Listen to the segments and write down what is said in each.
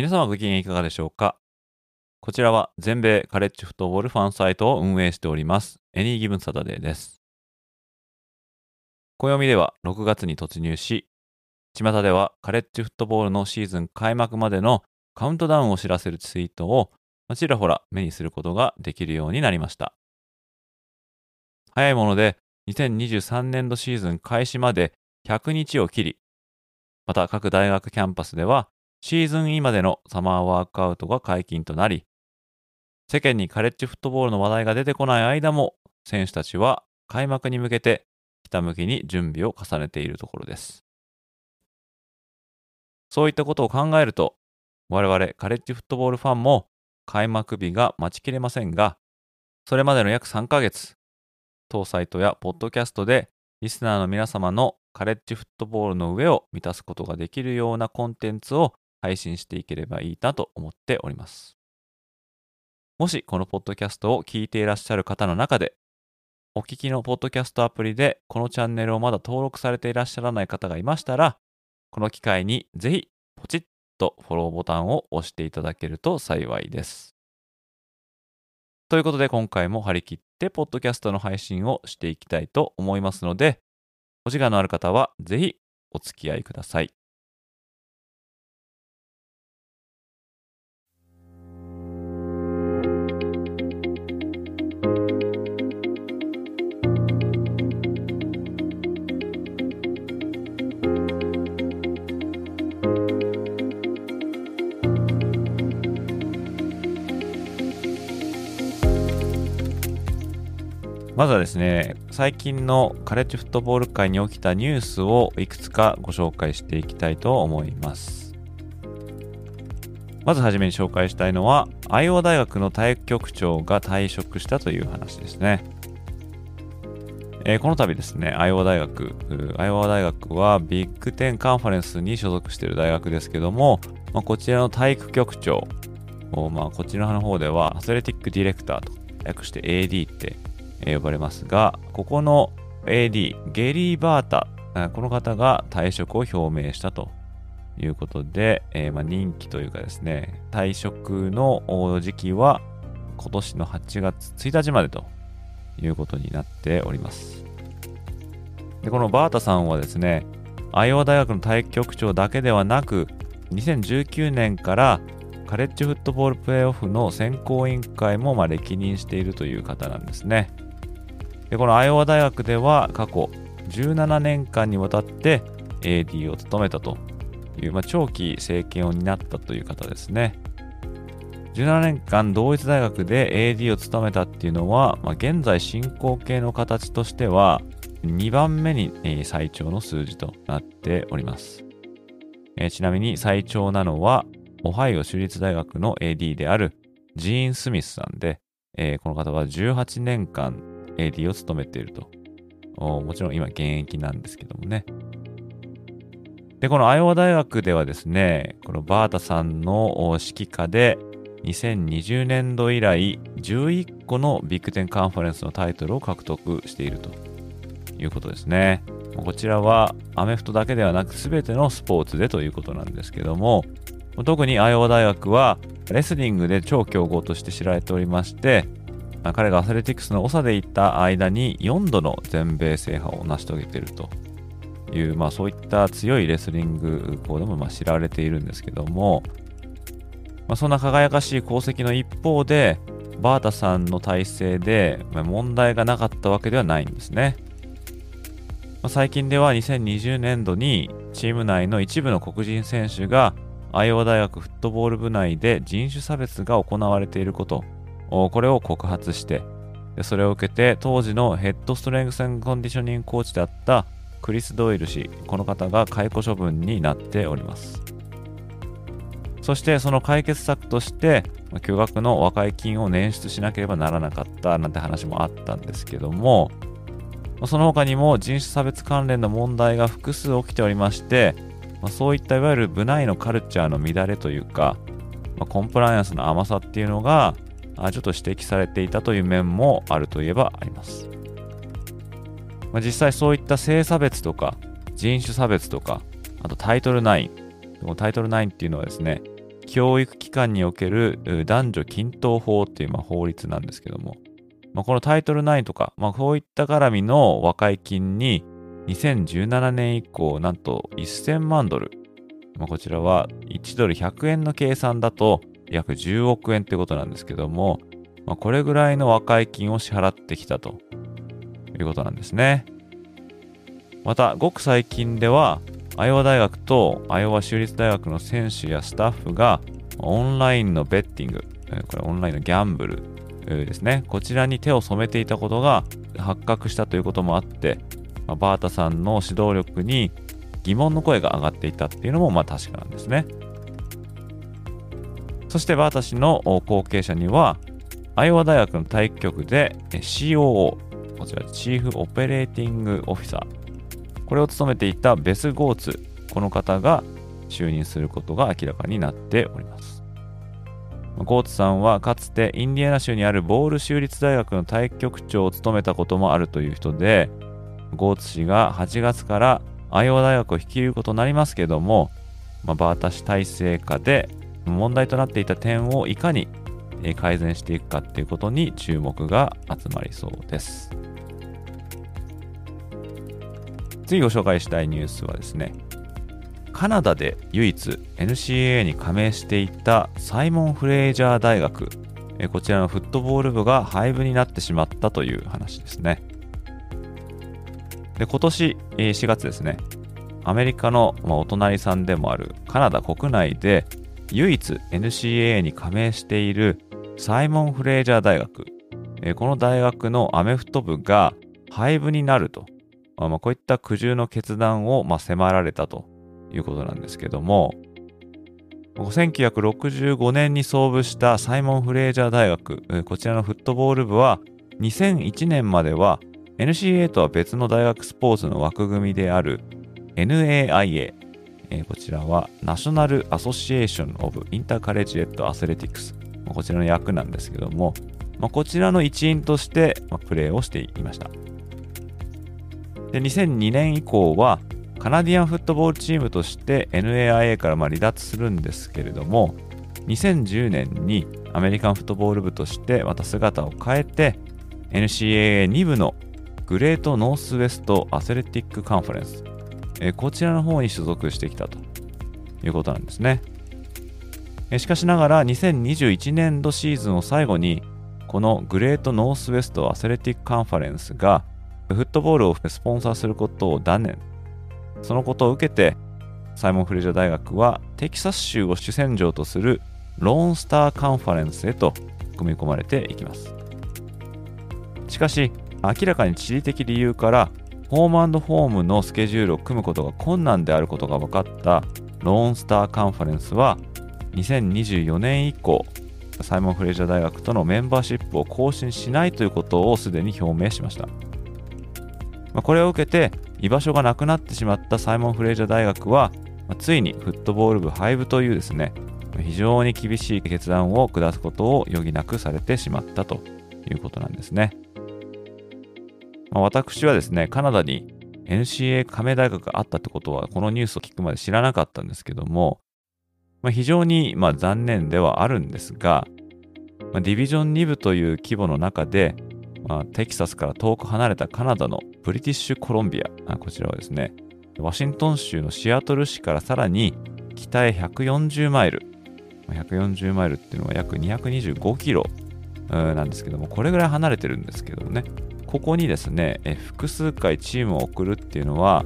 皆様ご機嫌いかがでしょうか？こちらは全米カレッジフットボールファンサイトを運営しておりますエニーギブンサタデーです暦では6月に突入し巷ではカレッジフットボールのシーズン開幕までのカウントダウンを知らせるツイートをちらほら目にすることができるようになりました。早いもので2023年度シーズン開始まで100日を切り、また各大学キャンパスではシーズン今でのサマーワークアウトが解禁となり、世間にカレッジフットボールの話題が出てこない間も選手たちは開幕に向けてひたむきに準備を重ねているところです。そういったことを考えると、我々カレッジフットボールファンも開幕日が待ちきれませんが、それまでの約3ヶ月、当サイトやポッドキャストでリスナーの皆様のカレッジフットボールの上を満たすことができるようなコンテンツを配信していければいいなと思っております。もしこのポッドキャストを聞いていらっしゃる方の中で、お聞きのポッドキャストアプリでこのチャンネルをまだ登録されていらっしゃらない方がいましたら、この機会にぜひポチッとフォローボタンを押していただけると幸いです。ということで今回も張り切ってポッドキャストの配信をしていきたいと思いますので、お時間のある方はぜひお付き合いください。まずはですね、最近のカレッジフットボール界に起きたニュースをいくつかご紹介していきたいと思います。まずはじめに紹介したいのは、アイオワ大学の体育局長が退職したという話ですね。えー、この度ですね、アイオワ大学、アイオワ大学はビッグテンカンファレンスに所属している大学ですけども、まあ、こちらの体育局長、まあ、こちらの方ではアスレティックディレクターと略して AD って呼ばれますが、ここの AD、ゲリー・バータ、この方が退職を表明したということで、えー、まあ、任期というかですね、退職の時期は今年の8月1日までということになっております。でこのバータさんはですね、アイオワ大学の体育局長だけではなく、2019年からカレッジフットボールプレーオフの選考委員会もま歴任しているという方なんですね。でこのアイオワ大学では過去17年間にわたって AD を務めたという、まあ、長期政権を担ったという方ですね。17年間同一大学で AD を務めたっていうのは、まあ、現在進行形の形としては2番目に、最長の数字となっております、え、ちなみに最長なのはオハイオ州立大学の AD であるジーン・スミスさんで、え、この方は18年間 AD を務めていると。もちろん今現役なんですけどもね。で、このアイオワ大学ではですね、このバータさんの指揮下で2020年度以来11個のビッグテンカンファレンスのタイトルを獲得しているということですね。こちらはアメフトだけではなく全てのスポーツでということなんですけども、特にアイオワ大学はレスリングで超強豪として知られておりまして、ま彼がアスレティックスの長でいた間に4度の全米制覇を成し遂げているという、まあ、そういった強いレスリング校でもま知られているんですけども、まあ、そんな輝かしい功績の一方でバータさんの体制で問題がなかったわけではないんですね。まあ、最近では2020年度にチーム内の一部の黒人選手がアイオワ大学フットボール部内で人種差別が行われていることこれを告発してで、それを受けて当時のヘッドストレングスコンディショニングコーチであったクリス・ドイル氏、この方が解雇処分になっております。そしてその解決策として、巨額の和解金を捻出しなければならなかったなんて話もあったんですけども、その他にも人種差別関連の問題が複数起きておりまして、そういったいわゆる部内のカルチャーの乱れというか、コンプライアンスの甘さっていうのがちょっと指摘されていたという面もあるといえばあります。まあ、実際そういった性差別とか人種差別とか、あとタイトル9この。タイトル9っていうのはですね、教育機関における男女均等法っていうまあ法律なんですけども、まあ、このタイトル9とか、まあ、こういった絡みの和解金に2017年以降なんと1000万ドル、まあ、こちらは1ドル100円の計算だと約10億円ってことなんですけども、まあ、これぐらいの和解金を支払ってきたということなんですね。また、ごく最近では、アイオワ大学とアイオワ州立大学の選手やスタッフがオンラインのベッティング、これオンラインのギャンブルですね、こちらに手を染めていたことが発覚したということもあって、バータさんの指導力に疑問の声が上がっていたっていうのもまあ確かなんですね。そしてバータ氏の後継者には、アイオワ大学の体育局で COO、こちらチーフオペレーティングオフィサー、これを務めていたベス・ゴーツ、この方が就任することが明らかになっております。ゴーツさんはかつてインディアナ州にあるボール州立大学の体育局長を務めたこともあるという人で、ゴーツ氏が8月からアイオワ大学を率いることになりますけども、まあ、バータ氏体制下で問題となっていた点をいかに改善していくかっていうことに注目が集まりそうです。次ご紹介したいニュースはですね、カナダで唯一 NCAA に加盟していたサイモン・フレイジャー大学、こちらのフットボール部が廃部になってしまったという話ですね。で今年4月ですね、アメリカのお隣さんでもあるカナダ国内で唯一 NCAA に加盟しているサイモン・フレイジャー大学、この大学のアメフト部が廃部になると、まあ、こういった苦渋の決断をま迫られたということなんですけども、1965年に創部したサイモン・フレイジャー大学、こちらのフットボール部は2001年までは NCA とは別の大学スポーツの枠組みである NAIA、えー、こちらはナショナル・アソシエーション・オブ・インターカレッジ・エット・アスレティクスま、こちらの役なんですけども、まあ、こちらの一員として、まあ、プレーをしていました。で2002年以降はカナディアンフットボールチームとして NAIA からま離脱するんですけれども2010年にアメリカンフットボール部としてまた姿を変えて NCAA2 部のグレートノースウェストアスレティックカンファレンス、えこちらの方に所属してきたということなんですね。しかしながら2021年度シーズンを最後にこのグレートノースウェストアスレティックカンファレンスがフットボールをスポンサーすることを断念。そのことを受けてサイモン・フレーザー大学はテキサス州を主戦場とするローンスターカンファレンスへと組み込まれていきます。しかし明らかに地理的理由からホームホームのスケジュールを組むことが困難であることが分かったローンスターカンファレンスは2024年以降サイモン・フレイジャー大学とのメンバーシップを更新しないということをすでに表明しました、まこれを受けて居場所がなくなってしまったサイモン・フレイジャー大学は、まついにフットボール部廃部というですね非常に厳しい決断を下すことを余儀なくされてしまったということなんですね。まあ、私はですね、カナダに NCA 加盟大学があったってことは、このニュースを聞くまで知らなかったんですけども、まあ、非常にま残念ではあるんですが、まあ、ディビジョン2部という規模の中で、まあ、テキサスから遠く離れたカナダのブリティッシュコロンビア、こちらはですね、ワシントン州のシアトル市からさらに北へ140マイル、140マイルっていうのは約225キロなんですけども、これぐらい離れてるんですけどもね、ここにですね、え複数回チームを送るっていうのは、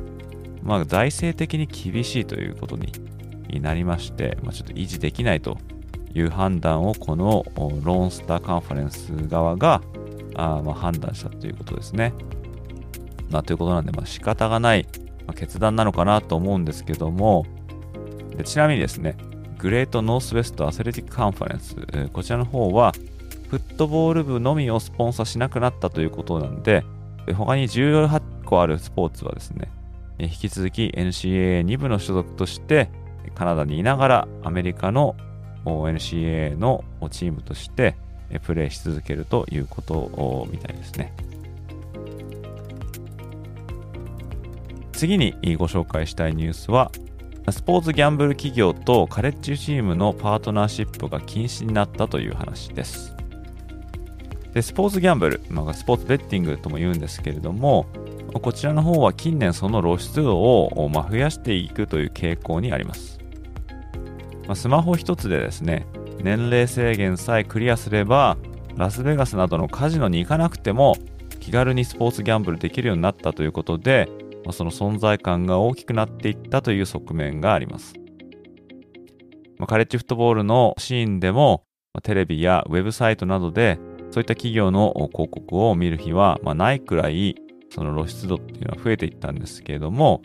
まあ、財政的に厳しいということになりまして、まあ、ちょっと維持できないという判断をこのローンスターカンファレンス側があま判断したということですね。まあ、ということなんで、まあ、仕方がないま、決断なのかなと思うんですけども、でちなみにですね、グレートノースウェストアスレティックカンファレンス、こちらの方は、フットボール部のみをスポンサーしなくなったということなんで、他に18個あるスポーツはですね、引き続き NCAA2 部の所属としてカナダにいながらアメリカの NCAA のチームとしてプレーし続けるということみたいですね。次にご紹介したいニュースはスポーツギャンブル企業とカレッジチームのパートナーシップが禁止になったという話です。でスポーツギャンブル、まあ、スポーツベッティングとも言うんですけれども、こちらの方は近年その露出度を、まあ、増やしていくという傾向にあります。まあ、スマホ一つでですね、年齢制限さえクリアすれば、ラスベガスなどのカジノに行かなくても気軽にスポーツギャンブルできるようになったということで、まあ、その存在感が大きくなっていったという側面があります。まあ、カレッジフットボールのシーンでも、まあ、テレビやウェブサイトなどでそういった企業の広告を見る日は、まあ、ないくらいその露出度っていうのは増えていったんですけれども、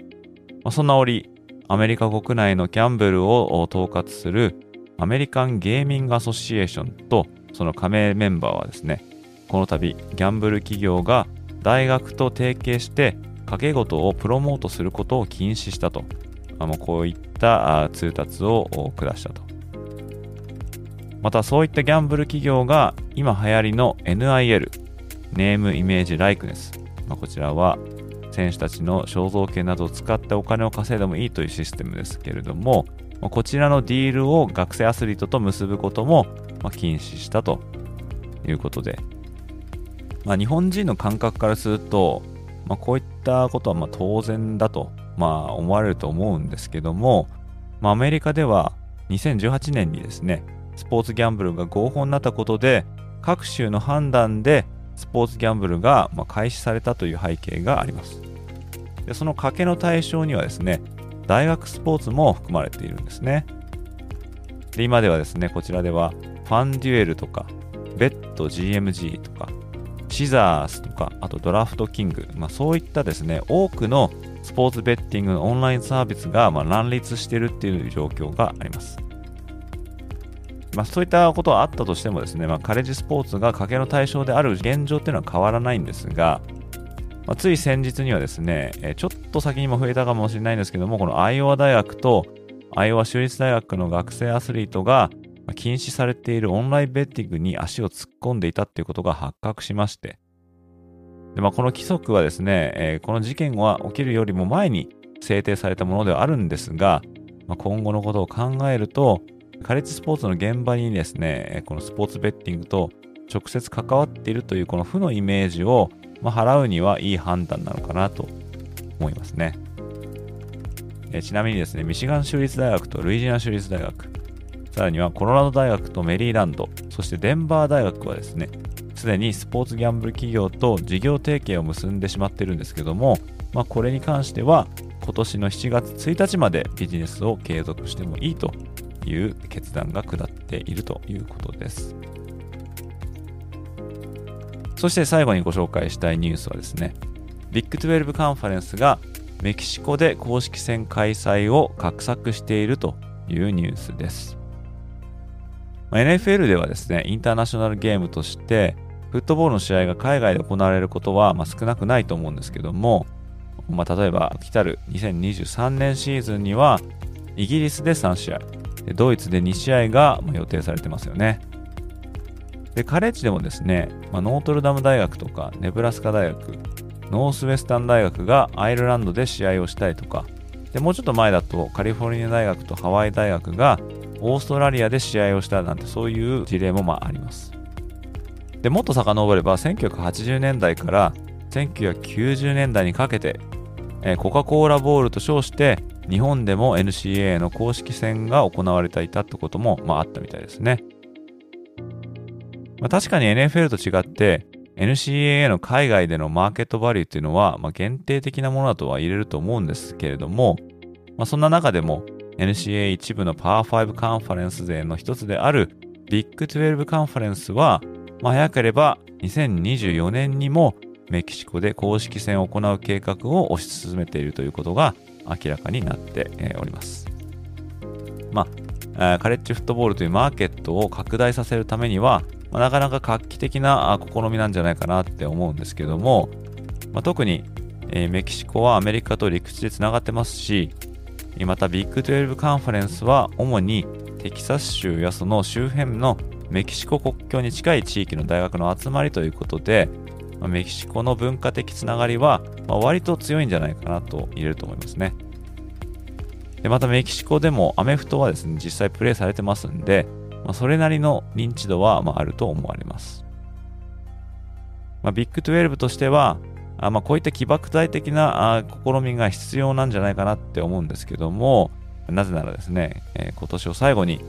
まあ、そんな折アメリカ国内のギャンブルを統括するアメリカンゲーミングアソシエーションとその加盟メンバーはですねこの度ギャンブル企業が大学と提携して賭け事をプロモートすることを禁止したと、あ、もうこういった通達を下したと。またそういったギャンブル企業が今流行りの NIL ネームイメージライクネス、まあ、こちらは選手たちの肖像権などを使ってお金を稼いでもいいというシステムですけれども、ま、こちらのディールを学生アスリートと結ぶことも、ま、禁止したということで、まあ、日本人の感覚からすると、まあ、こういったことはま当然だと、まあ、思われると思うんですけども、まあ、アメリカでは2018年にですねスポーツギャンブルが合法になったことで各州の判断でスポーツギャンブルが開始されたという背景があります。でその賭けの対象にはですね大学スポーツも含まれているんですね。で今ではですねこちらではファンデュエルとかベッド GMG とかシザースとかあとドラフトキング、まあ、そういったですね多くのスポーツベッティングのオンラインサービスがま乱立しているっていう状況があります。まあ、そういったことはあったとしてもですね、まあ、カレッジスポーツが賭けの対象である現状っていうのは変わらないんですが、まあ、つい先日にはですね、ちょっと先にも増えたかもしれないんですけども、このアイオワ大学とアイオワ州立大学の学生アスリートが禁止されているオンラインベッティングに足を突っ込んでいたっていうことが発覚しまして、でまあ、この規則はですね、え、この事件は起きるよりも前に制定されたものではあるんですが、まあ、今後のことを考えると、カレッジスポーツの現場にですね、このスポーツベッティングと直接関わっているというこの負のイメージを、ま、払うにはいい判断なのかなと思いますね。えちなみにですね、ミシガン州立大学とルイジアナ州立大学、さらにはコロラド大学とメリーランド、そしてデンバー大学はですね、すでにスポーツギャンブル企業と事業提携を結んでしまってるんですけども、まあ、これに関しては今年の7月1日までビジネスを継続してもいいという決断が下っているということです。そして最後にご紹介したいニュースはですね、ビッグ12カンファレンスがメキシコで公式戦開催を画策しているというニュースです。ま NFL ではですね、インターナショナルゲームとして、フットボールの試合が海外で行われることはま少なくないと思うんですけども、まあ、例えば来たる2023年シーズンにはイギリスで3試合、ドイツで2試合が予定されてますよね。で、カレッジでもですね、まあ、ノートルダム大学とかネブラスカ大学、ノースウェスタン大学がアイルランドで試合をしたりとか、でもうちょっと前だとカリフォルニア大学とハワイ大学がオーストラリアで試合をしたなんてそういう事例もまああります。で、もっと遡れば1980年代から1990年代にかけて、え、コカ・コーラボールと称して日本でも NCA の公式戦が行われていたってことも、まあ、あったみたいですね。まあ、確かに NFL と違って NCAA の海外でのマーケットバリューっていうのは、まあ、限定的なものだとは言えると思うんですけれども、まあ、そんな中でも NCAA 一部のパワー5カンファレンス勢の一つであるビッグ12カンファレンスは、まあ、早ければ2024年にもメキシコで公式戦を行う計画を推し進めているということが明らかになっております。まあ、カレッジフットボールというマーケットを拡大させるためには、まあ、なかなか画期的な試みなんじゃないかなって思うんですけども、まあ、特に、え、メキシコはアメリカと陸地でつながってますし、またビッグ12カンファレンスは主にテキサス州やその周辺のメキシコ国境に近い地域の大学の集まりということで、まあ、メキシコの文化的つながりは、まあ、割と強いんじゃないかなと言えると思いますね。でまたメキシコでもアメフトはですね、実際プレイされてますんで、まあ、それなりの認知度はまあると思われます。まあ、ビッグ12としては、あまあ、こういった起爆剤的なあ試みが必要なんじゃないかなって思うんですけども、なぜならですね、えー、今年を最後に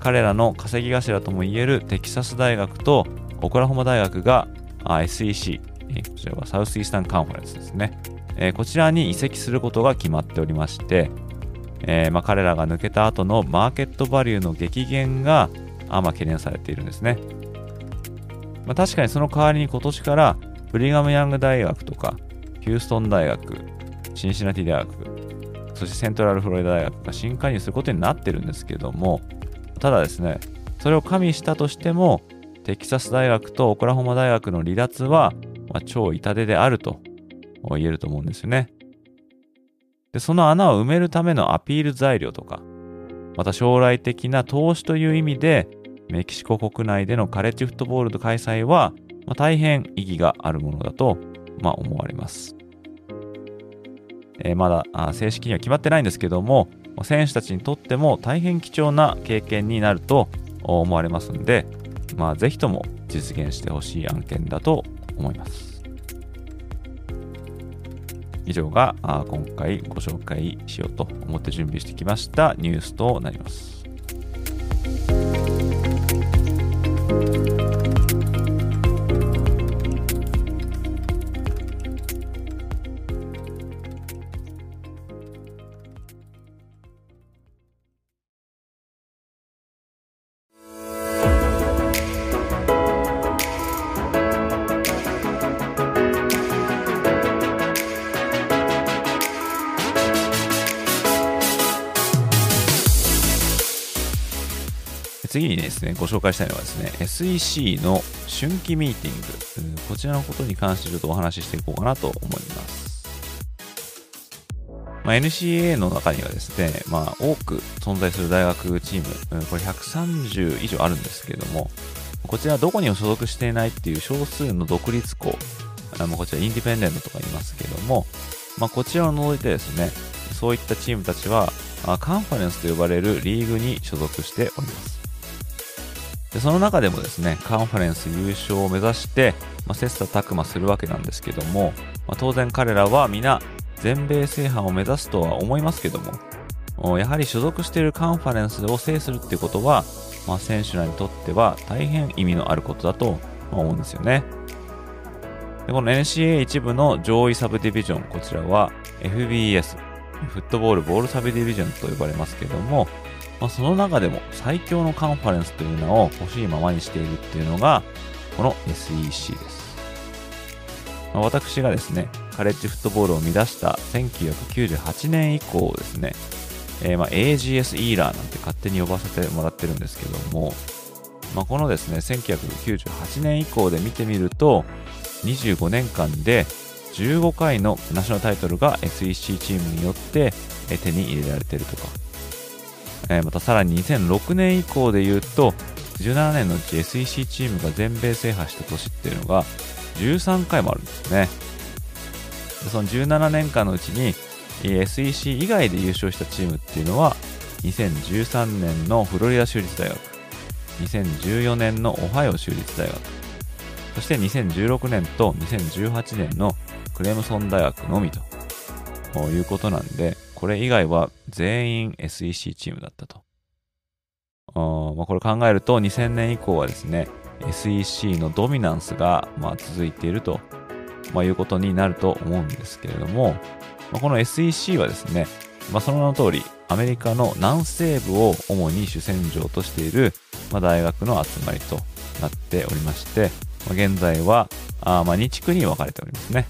彼らの稼ぎ頭ともいえるテキサス大学とオクラホマ大学が SEC、え、こちらはサウスイースタンカンファレンスですね、え、こちらに移籍することが決まっておりまして、えー、まあ、彼らが抜けた後のマーケットバリューの激減があ、まあ、懸念されているんですね。まあ、確かにその代わりに今年からブリガム・ヤング大学とかヒューストン大学、シンシナティ大学、そしてセントラルフロリダ大学が新加入することになってるんですけども、ただですね、それを加味したとしても、テキサス大学とオクラホマ大学の離脱は、まあ、超痛手であると言えると思うんですよね。で、その穴を埋めるためのアピール材料とか、また将来的な投資という意味で、メキシコ国内でのカレッジフットボールの開催は、まあ、大変意義があるものだと、まあ、思われます。えー、まだあ正式には決まってないんですけども、選手たちにとっても大変貴重な経験になると思われますので、まあ、ぜひとも実現してほしい案件だと思います。以上が今回ご紹介しようと思って準備してきましたニュースとなります。ご紹介したいのはですね、SEC の春季ミーティング、こちらのことに関してちょっとお話ししていこうかなと思います。まあ、NCA の中にはですね、まあ、多く存在する大学チーム、これ130以上あるんですけれども、こちらどこにも所属していないっていう少数の独立校、あのこちらインディペンデントとか言いますけども、まあ、こちらを除いてですね、そういったチームたちは、カンファレンスと呼ばれるリーグに所属しております。でその中でもですね、カンファレンス優勝を目指して、まあ、切磋琢磨するわけなんですけども、まあ、当然彼らは皆全米制覇を目指すとは思いますけども、やはり所属しているカンファレンスを制するってことは、まあ、選手らにとっては大変意味のあることだと思うんですよね。でこの NCA 一部の上位サブディビジョン、こちらは FBS、フットボールボールサブディビジョンと呼ばれますけども、まあ、その中でも最強のカンファレンスというのを欲しいままにしているっていうのが、この SEC です。まあ、私がですね、カレッジフットボールを生み出した1998年以降ですね、えー、ま AGS イーラーなんて勝手に呼ばせてもらってるんですけども、まあ、このですね、1998年以降で見てみると、25年間で15回のナショナルタイトルが SEC チームによって手に入れられてるとか、えー、またさらに2006年以降で言うと、17年のうち SEC チームが全米制覇した年っていうのが13回もあるんですね。その17年間のうちに SEC 以外で優勝したチームっていうのは2013年のフロリダ州立大学、2014年のオハイオ州立大学、そして2016年と2018年のクレムソン大学のみということなんで、これ以外は全員 SEC チームだったと。まあ、これ考えると2000年以降はですね、SEC のドミナンスがま続いていると、まあ、いうことになると思うんですけれども、まあ、この SEC はですね、まあ、その名の通り、アメリカの南西部を主に主戦場としている、ま、大学の集まりとなっておりまして、ま、現在はあま、2地区に分かれておりますね。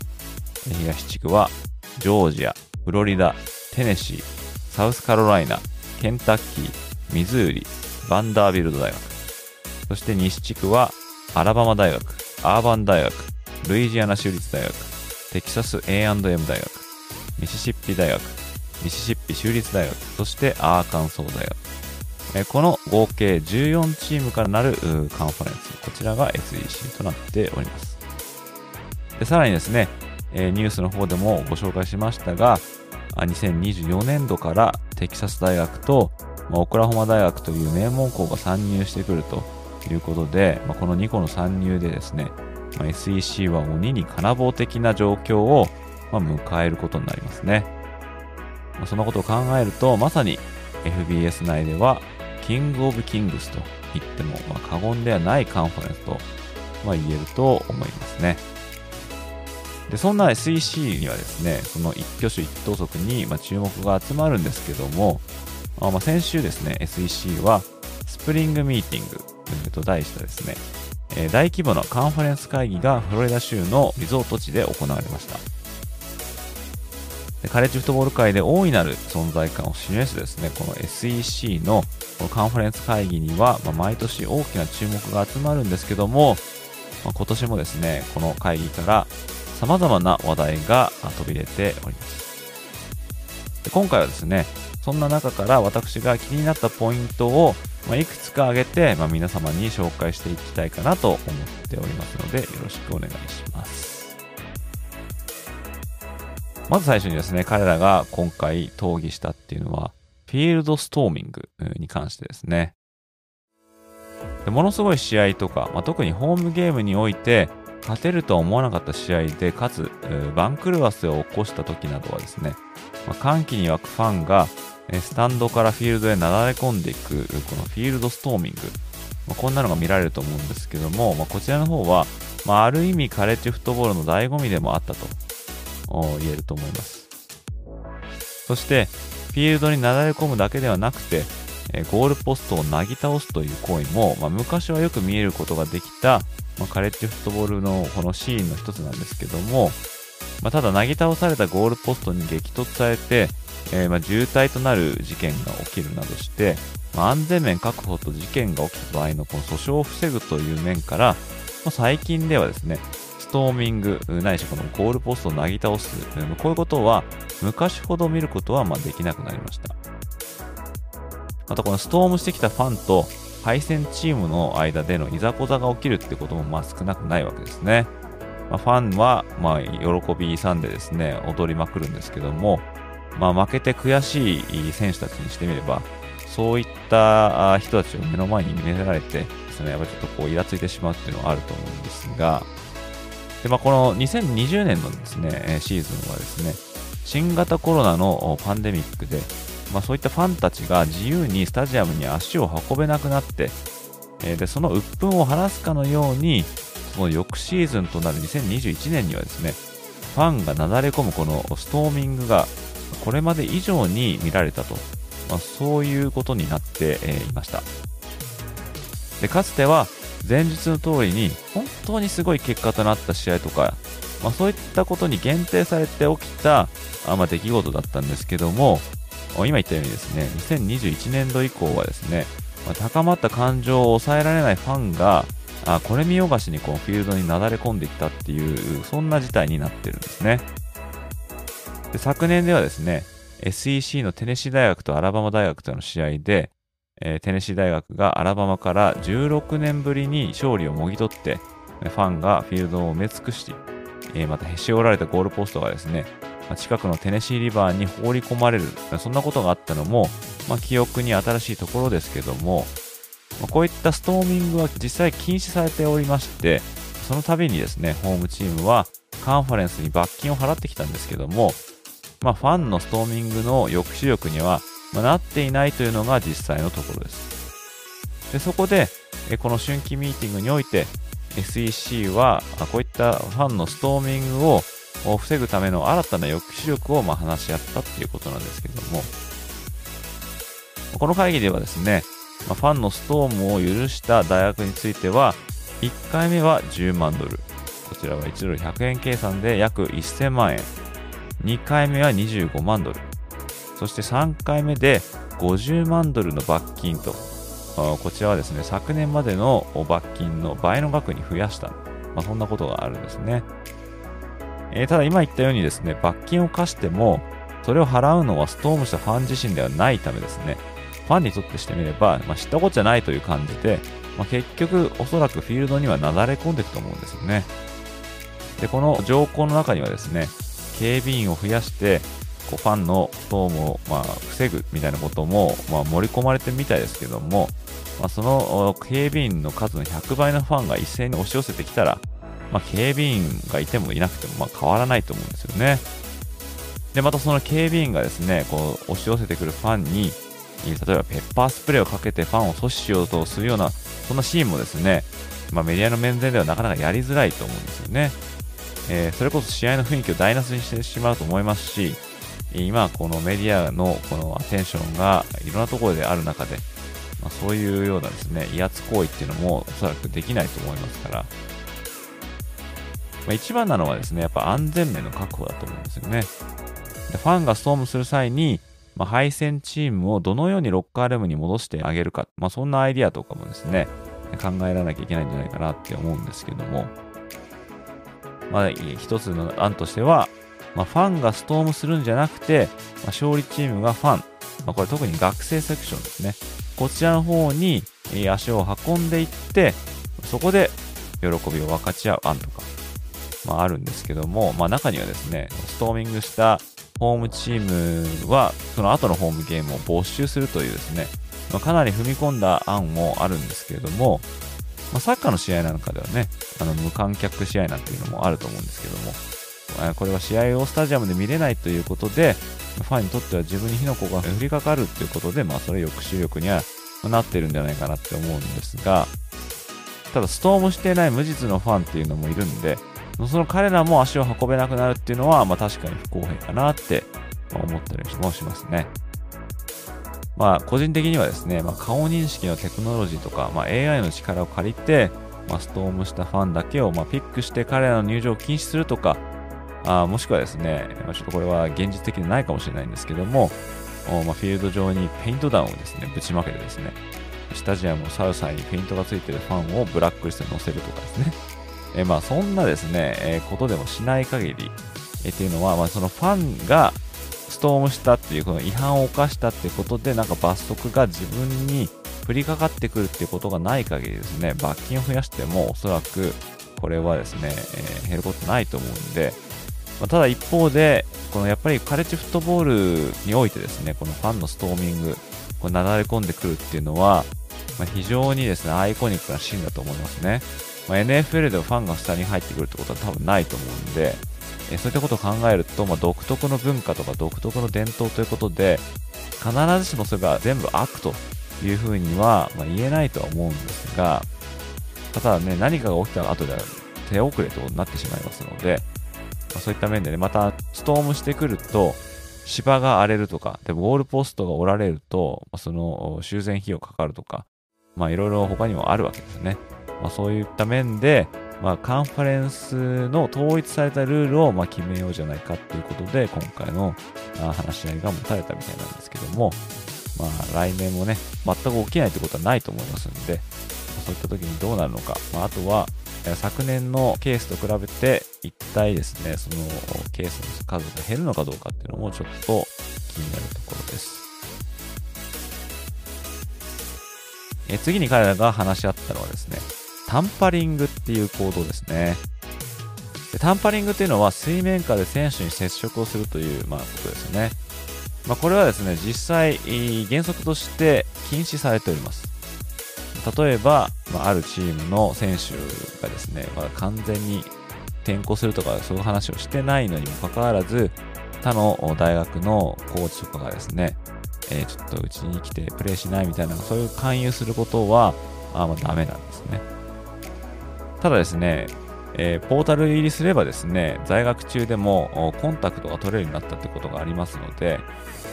東地区は、ジョージア、フロリダ、テネシー、サウスカロライナ、ケンタッキー、ミズーリ、バンダービルド大学。そして西地区は、アラバマ大学、アーバン大学、ルイジアナ州立大学、テキサス A&M 大学、ミシシッピ大学、ミシシッピ州立大学、そしてアーカンソー大学。えこの合計14チームからなるカンファレンス、こちらが SEC となっております。でさらにですね、えニュースの方でもご紹介しましたが、2024年度からテキサス大学と、オクラホマ大学という名門校が参入してくるということで、まこの2校の参入でですね、ま SEC は鬼に金棒的な状況を、ま迎えることになりますね。まそのことを考えると、まさに FBS 内ではキングオブキングスと言っても、ま過言ではないカンファレンスと、ま言えると思いますね。でそんな SEC にはですね、その一挙手一投足にま注目が集まるんですけども、あま先週ですね、SEC はスプリングミーティングと題したですね、え大規模なカンファレンス会議がフロリダ州のリゾート地で行われました。カレッジフットボール界で大いなる存在感を示すですね、この SEC のこのカンファレンス会議には、ま、毎年大きな注目が集まるんですけども、ま、今年もですね、この会議から様々な話題が飛び出ております。で今回はですね、そんな中から私が気になったポイントを、ま、いくつか挙げて、ま、皆様に紹介していきたいかなと思っておりますので、よろしくお願いします。まず最初にですね、彼らが今回討議したっていうのは、フィールドストーミングに関してですね。でものすごい試合とか、まあ、特にホームゲームにおいて、勝てるとは思わなかった試合で、かつ、番狂わせを起こした時などはですね、まあ、歓喜に沸くファンが、スタンドからフィールドへなだれ込んでいく、このフィールドストーミング、まあ、こんなのが見られると思うんですけども、まあ、こちらの方は、まあ、ある意味カレッジフットボールの醍醐味でもあったと言えると思います。そして、フィールドになだれ込むだけではなくて、ゴールポストをなぎ倒すという行為も、まあ、昔はよく見えることができた、まあ、カレッジフットボールのこのシーンの一つなんですけども、まあ、ただ、なぎ倒されたゴールポストに激突されて、えー、ま渋滞となる事件が起きるなどして、ま安全面確保と事件が起きた場合のこの訴訟を防ぐという面から、ま最近ではですね、ストーミング、ないしこのゴールポストをなぎ倒す、こういうことは昔ほど見ることはまできなくなりました。またこのストームしてきたファンと敗戦チームの間でのいざこざが起きるってこともまあ少なくないわけですね。まあ、ファンはまあ喜びさんでですね、踊りまくるんですけども、まあ、負けて悔しい選手たちにしてみれば、そういった人たちを目の前に見せられてですね、やっぱちょっとこうイラついてしまうっていうのはあると思うんですが、でまあ、この2020年のですね、シーズンはですね、新型コロナのパンデミックで、まあ、そういったファンたちが自由にスタジアムに足を運べなくなって、えー、でその鬱憤を晴らすかのように、その翌シーズンとなる2021年にはですね、ファンがなだれ込むこのストーミングがこれまで以上に見られたと、まあ、そういうことになって、えー、いました。でかつては前日の通りに本当にすごい結果となった試合とか、まあ、そういったことに限定されて起きたあ、まあ、出来事だったんですけども、今言ったようにですね、2021年度以降はですね、まあ、高まった感情を抑えられないファンが、あこれ見よがしにこうフィールドになだれ込んでいったっていう、そんな事態になってるんですね。で昨年ではですね、SEC のテネシー大学とアラバマ大学との試合で、えー、テネシー大学がアラバマから16年ぶりに勝利をもぎ取って、ファンがフィールドを埋め尽くし、えー、またへし折られたゴールポストがですね、近くのテネシーリバーに放り込まれる、そんなことがあったのも、まあ、記憶に新しいところですけども、ま、こういったストーミングは実際禁止されておりまして、その度にですね、ホームチームはカンファレンスに罰金を払ってきたんですけども、まあ、ファンのストーミングの抑止力には、ま、なっていないというのが実際のところです。でそこで、この春季ミーティングにおいて、SEC はこういったファンのストーミングをを防ぐための新たな抑止力をま話し合ったっていうことなんですけども、この会議ではですね、ファンのストームを許した大学については、1回目は10万ドル、こちらは1ドル100円計算で約1000万円。2回目は25万ドル。そして3回目で50万ドルの罰金と、こちらはですね、昨年までの罰金の倍の額に増やした。まあ、そんなことがあるんですね。えー、ただ今言ったようにですね、罰金を課しても、それを払うのはストームしたファン自身ではないためですね、ファンにとってしてみれば、まあ、知ったことじゃないという感じで、まあ、結局おそらくフィールドにはなだれ込んでいくと思うんですよね。で、この条項の中にはですね、警備員を増やして、こうファンのストームを、まあ、防ぐみたいなことも、まあ、盛り込まれてみたいですけども、まあ、その警備員の数の100倍のファンが一斉に押し寄せてきたら、まあ、警備員がいてもいなくてもま変わらないと思うんですよね。で、またその警備員がですね、こう押し寄せてくるファンに、例えばペッパースプレーをかけてファンを阻止しようとするような、そんなシーンもですね、まあ、メディアの面前ではなかなかやりづらいと思うんですよね。えー、それこそ試合の雰囲気を台無しにしてしまうと思いますし、今このメディアのこのアテンションがいろんなところである中で、まあ、そういうようなですね、威圧行為っていうのもおそらくできないと思いますから、まあ、一番なのはですね、やっぱ安全面の確保だと思うんですよね。でファンがストームする際に、まあ、敗戦チームをどのようにロッカールームに戻してあげるか、まあ、そんなアイディアとかもですね、考えられなきゃいけないんじゃないかなって思うんですけども、まあ、一つの案としては、まあ、ファンがストームするんじゃなくて、まあ、勝利チームがファン、まあ、これ特に学生セクションですね。こちらの方に足を運んでいって、そこで喜びを分かち合う案とか、まあ、あるんですけども、まあ、中にはですね、ストーミングしたホームチームは、その後のホームゲームを没収するというですね、まあ、かなり踏み込んだ案もあるんですけれども、まあ、サッカーの試合なんかではね、あの無観客試合なんていうのもあると思うんですけども、これは試合をスタジアムで見れないということで、ファンにとっては自分に火の粉が降りかかるということで、まあ、それ抑止力にはなってるんじゃないかなって思うんですが、ただ、ストームしてない無実のファンっていうのもいるんで、その彼らも足を運べなくなるっていうのは、まあ確かに不公平かなって思ったりもしますね。まあ個人的にはですね、まあ、顔認識のテクノロジーとか、まあ、AI の力を借りて、まあ、ストームしたファンだけをまあピックして彼らの入場を禁止するとか、あもしくはですね、ちょっとこれは現実的でないかもしれないんですけども、まあ、フィールド上にペイント弾をですね、ぶちまけてですね、スタジアムを去る際にペイントがついてるファンをブラックリストに載せるとかですね、えまあ、そんなですね、え、ことでもしない限り、え、っていうのは、まあ、そのファンがストームしたっていう、この違反を犯したっていうことで、なんか罰則が自分に降りかかってくるっていうことがない限りですね、罰金を増やしても、おそらくこれはですね、えー、減ることないと思うんで、まあ、ただ一方で、このやっぱりカレッジフットボールにおいてですね、このファンのストーミング、こうなだれ込んでくるっていうのは、まあ、非常にですね、アイコニックなシーンだと思いますね。まあ、NFL でファンが下に入ってくるってことは多分ないと思うんで、えそういったことを考えると、まあ、独特の文化とか独特の伝統ということで、必ずしもそれが全部悪というふうには、まあ、言えないとは思うんですが、ただね、何かが起きた後では手遅れとなってしまいますので、まあ、そういった面でね、またストームしてくると、芝が荒れるとか、でゴールポストが折られると、まあ、その修繕費用かかるとか、まあいろいろ他にもあるわけですね。まあ、そういった面で、まあ、カンファレンスの統一されたルールをま決めようじゃないかということで、今回の話し合いが持たれたみたいなんですけども、まあ、来年もね、全く起きないということはないと思いますんで、そういった時にどうなるのか、まあ、あとは、昨年のケースと比べて、一体ですね、そのケースの数が減るのかどうかっていうのもちょっと気になるところです。え次に彼らが話し合ったのはですね、タンパリングっていう行動ですね。でタンパリングっていうのは水面下で選手に接触をするという、まあ、ことですね。まあ、これはですね、実際、原則として禁止されております。例えば、まあ、あるチームの選手がですね、まだ完全に転校するとかそういう話をしてないのにもかかわらず、他の大学のコーチとかがですね、えー、ちょっとうちに来てプレーしないみたいな、そういう勧誘することは、あまあ、ダメなんですね。ただですね、えー、ポータル入りすればですね、在学中でもコンタクトが取れるようになったってことがありますので、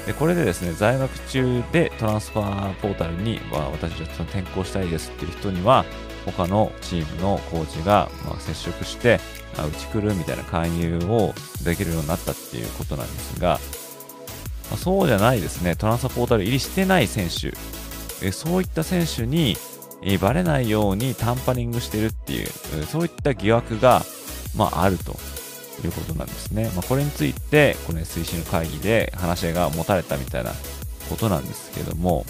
でこれでですね、在学中でトランスファーポータルに、まあ、私は転校したいですっていう人には、他のチームのコーチが、まあ、接触して、まあ、うち来るみたいな勧誘をできるようになったっていうことなんですが、まあ、そうじゃないですね、トランスファーポータル入りしてない選手、えそういった選手に、えバレないようにタンパリングしてるっていう、そういった疑惑が、まあ、あるということなんですね。まあ、これについて、この SEC の会議で話し合いが持たれたみたいなことなんですけども、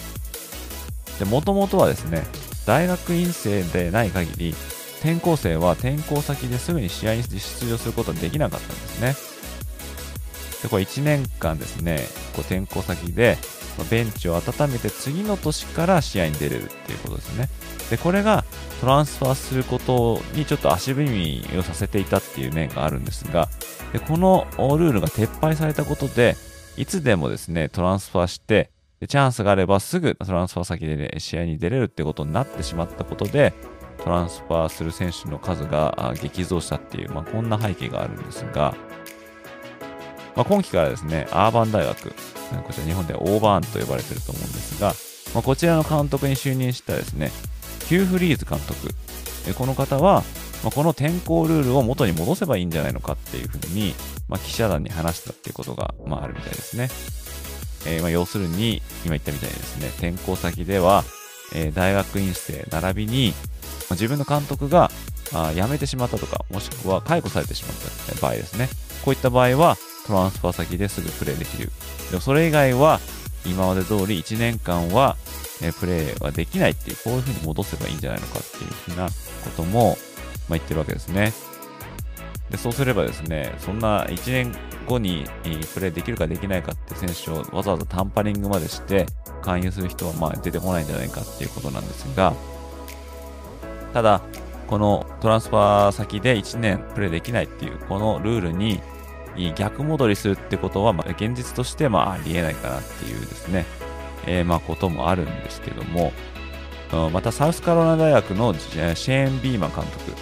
で、もともとはですね、大学院生でない限り、転校生は転校先ですぐに試合に出場することはできなかったんですね。で、これ1年間ですね、こう転校先で、ベンチを温めて次の年から試合に出れるっていうことですね。で、これがトランスファーすることにちょっと足踏みをさせていたっていう面があるんですが、でこのルールが撤廃されたことで、いつでもですね、トランスファーして、でチャンスがあればすぐトランスファー先で、ね、試合に出れるってことになってしまったことで、トランスファーする選手の数が激増したっていう、まあ、こんな背景があるんですが、まあ、今期からですね、アーバン大学、こちら日本ではオーバーンと呼ばれていると思うんですが、まあ、こちらの監督に就任したですね、ヒュー・フリーズ監督。この方は、まあ、この転校ルールを元に戻せばいいんじゃないのかっていうふうに、まあ、記者団に話したっていうことが、まあ、あるみたいですね。えー、まあ要するに、今言ったみたいにですね、転校先では、えー、大学院生並びに、まあ、自分の監督があ辞めてしまったとか、もしくは解雇されてしまった場合ですね。こういった場合は、トランスファー先ですぐプレイできる。でもそれ以外は、今まで通り1年間は、えプレーはできないっていう、こういう風に戻せばいいんじゃないのかっていう風なことも、まあ、言ってるわけですね。で、そうすればですね、そんな1年後にプレーできるかできないかって選手をわざわざタンパリングまでして勧誘する人はまあ出てこないんじゃないかっていうことなんですが、ただ、このトランスファー先で1年プレーできないっていうこのルールに逆戻りするってことは、まあ、現実としてまあありえないかなっていうですね、えー、まあこともあるんですけども、またサウスカロライナ大学のシェーン・ビーマン監督。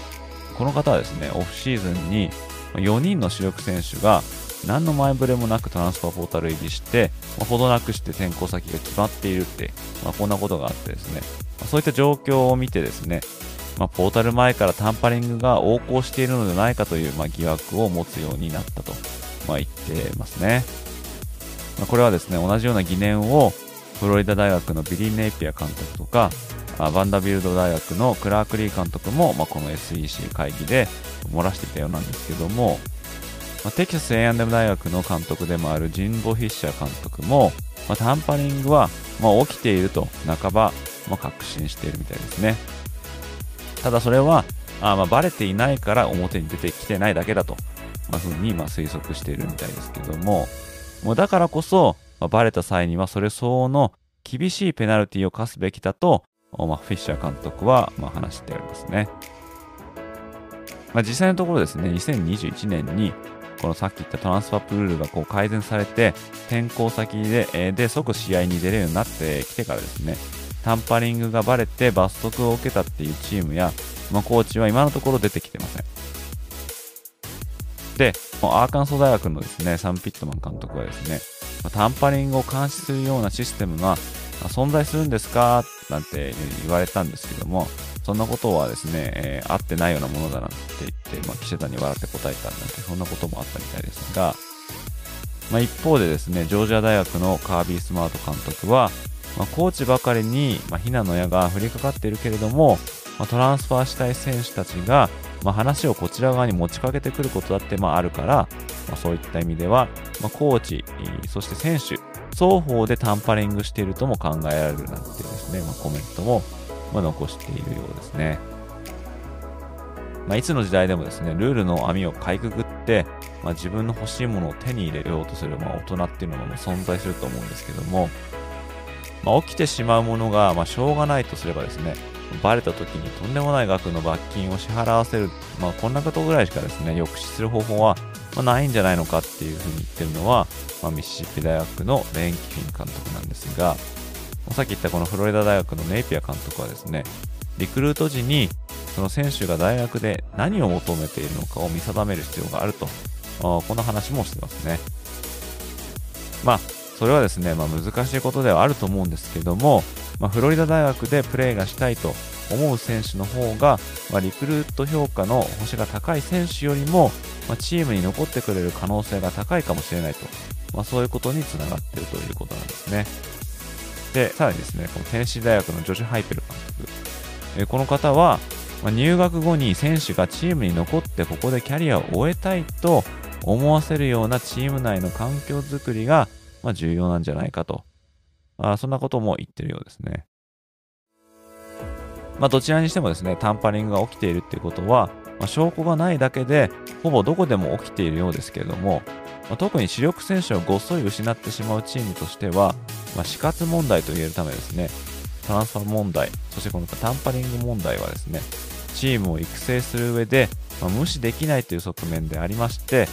この方はですね、オフシーズンに4人の主力選手が何の前触れもなくトランスファーポータル入りして、まあ、ほどなくして転校先が決まっているって、まあ、こんなことがあってですね、そういった状況を見てですね、まあ、ポータル前からタンパリングが横行しているのではないかという、まあ、疑惑を持つようになったと、まあ、言ってますね。ま、これはですね、同じような疑念をフロリダ大学のビリー・ネイピア監督とか、あバンダビルド大学のクラーク・リー監督も、ま、この SEC 会議で漏らしていたようなんですけども、ま、テキサス A&M 大学の監督でもあるジンボ・フィッシャー監督も、ま、タンパリングは、ま、起きていると半ば、ま、確信しているみたいですね。ただそれは、あまあ、バレていないから表に出てきてないだけだと、まあ、ふうにま推測しているみたいですけども、もうだからこそ、まあ、バレた際にはそれ相応の厳しいペナルティを課すべきだと、まあ、フィッシャー監督はま話しておりますね。まあ、実際のところですね、2021年にこのさっき言ったトランスファップルールがこう改善されて、転校先で,、で即試合に出れるようになってきてからですね、タンパリングがバレて罰則を受けたっていうチームや、まあ、コーチは今のところ出てきてません。で、アーカンソー大学のですね、サンピットマン監督はですね、タンパリングを監視するようなシステムが存在するんですか？なんて言われたんですけども、そんなことはですね、えー、合ってないようなものだなんて言って、まあ、記者団に笑って答えたなんて、そんなこともあったみたいですが、まあ、一方でですね、ジョージア大学のカービー・スマート監督は、まあ、コーチばかりに、まあ、避難の矢が降りかかっているけれども、まあ、トランスファーしたい選手たちが、まあ、話をこちら側に持ちかけてくることだってまああるから、まあ、そういった意味では、まあ、コーチ、そして選手、双方でタンパリングしているとも考えられるなんてですね、まあ、コメントも、まあ、残しているようですね。まあ、いつの時代でもですね、ルールの網をかいくぐって、まあ、自分の欲しいものを手に入れようとする、まあ、大人っていうのも存在すると思うんですけども、まあ、起きてしまうものが、まあ、しょうがないとすればですね、バレた時にとんでもない額の罰金を支払わせる、まあ、こんなことぐらいしかですね、抑止する方法は、ま、ないんじゃないのかっていうふうに言ってるのは、まあ、ミシシッピ大学のレーン・キフィン監督なんですが、さっき言ったこのフロリダ大学のネイピア監督はですね、リクルート時にその選手が大学で何を求めているのかを見定める必要があると、この話もしてますね。まあ、それはですね、まあ、難しいことではあると思うんですけども、まあ、フロリダ大学でプレーがしたいと思う選手の方が、まあ、リクルート評価の星が高い選手よりも、まあ、チームに残ってくれる可能性が高いかもしれないと、まあ、そういうことにつながっているということなんですね。で、さらにですね、このテネシー大学のジョシュ・ハイペル監督、えこの方は、ま、入学後に選手がチームに残ってここでキャリアを終えたいと思わせるようなチーム内の環境づくりが、まあ、重要なんじゃないかと、まあそんなことも言ってるようですね。まあ、どちらにしてもですね、タンパリングが起きているっていうことは、まあ、証拠がないだけで、ほぼどこでも起きているようですけれども、まあ、特に主力選手をごっそり失ってしまうチームとしては、まあ、死活問題と言えるためですね、トランスファー問題、そしてこのタンパリング問題はですね、チームを育成する上で、ま、無視できないという側面でありまして、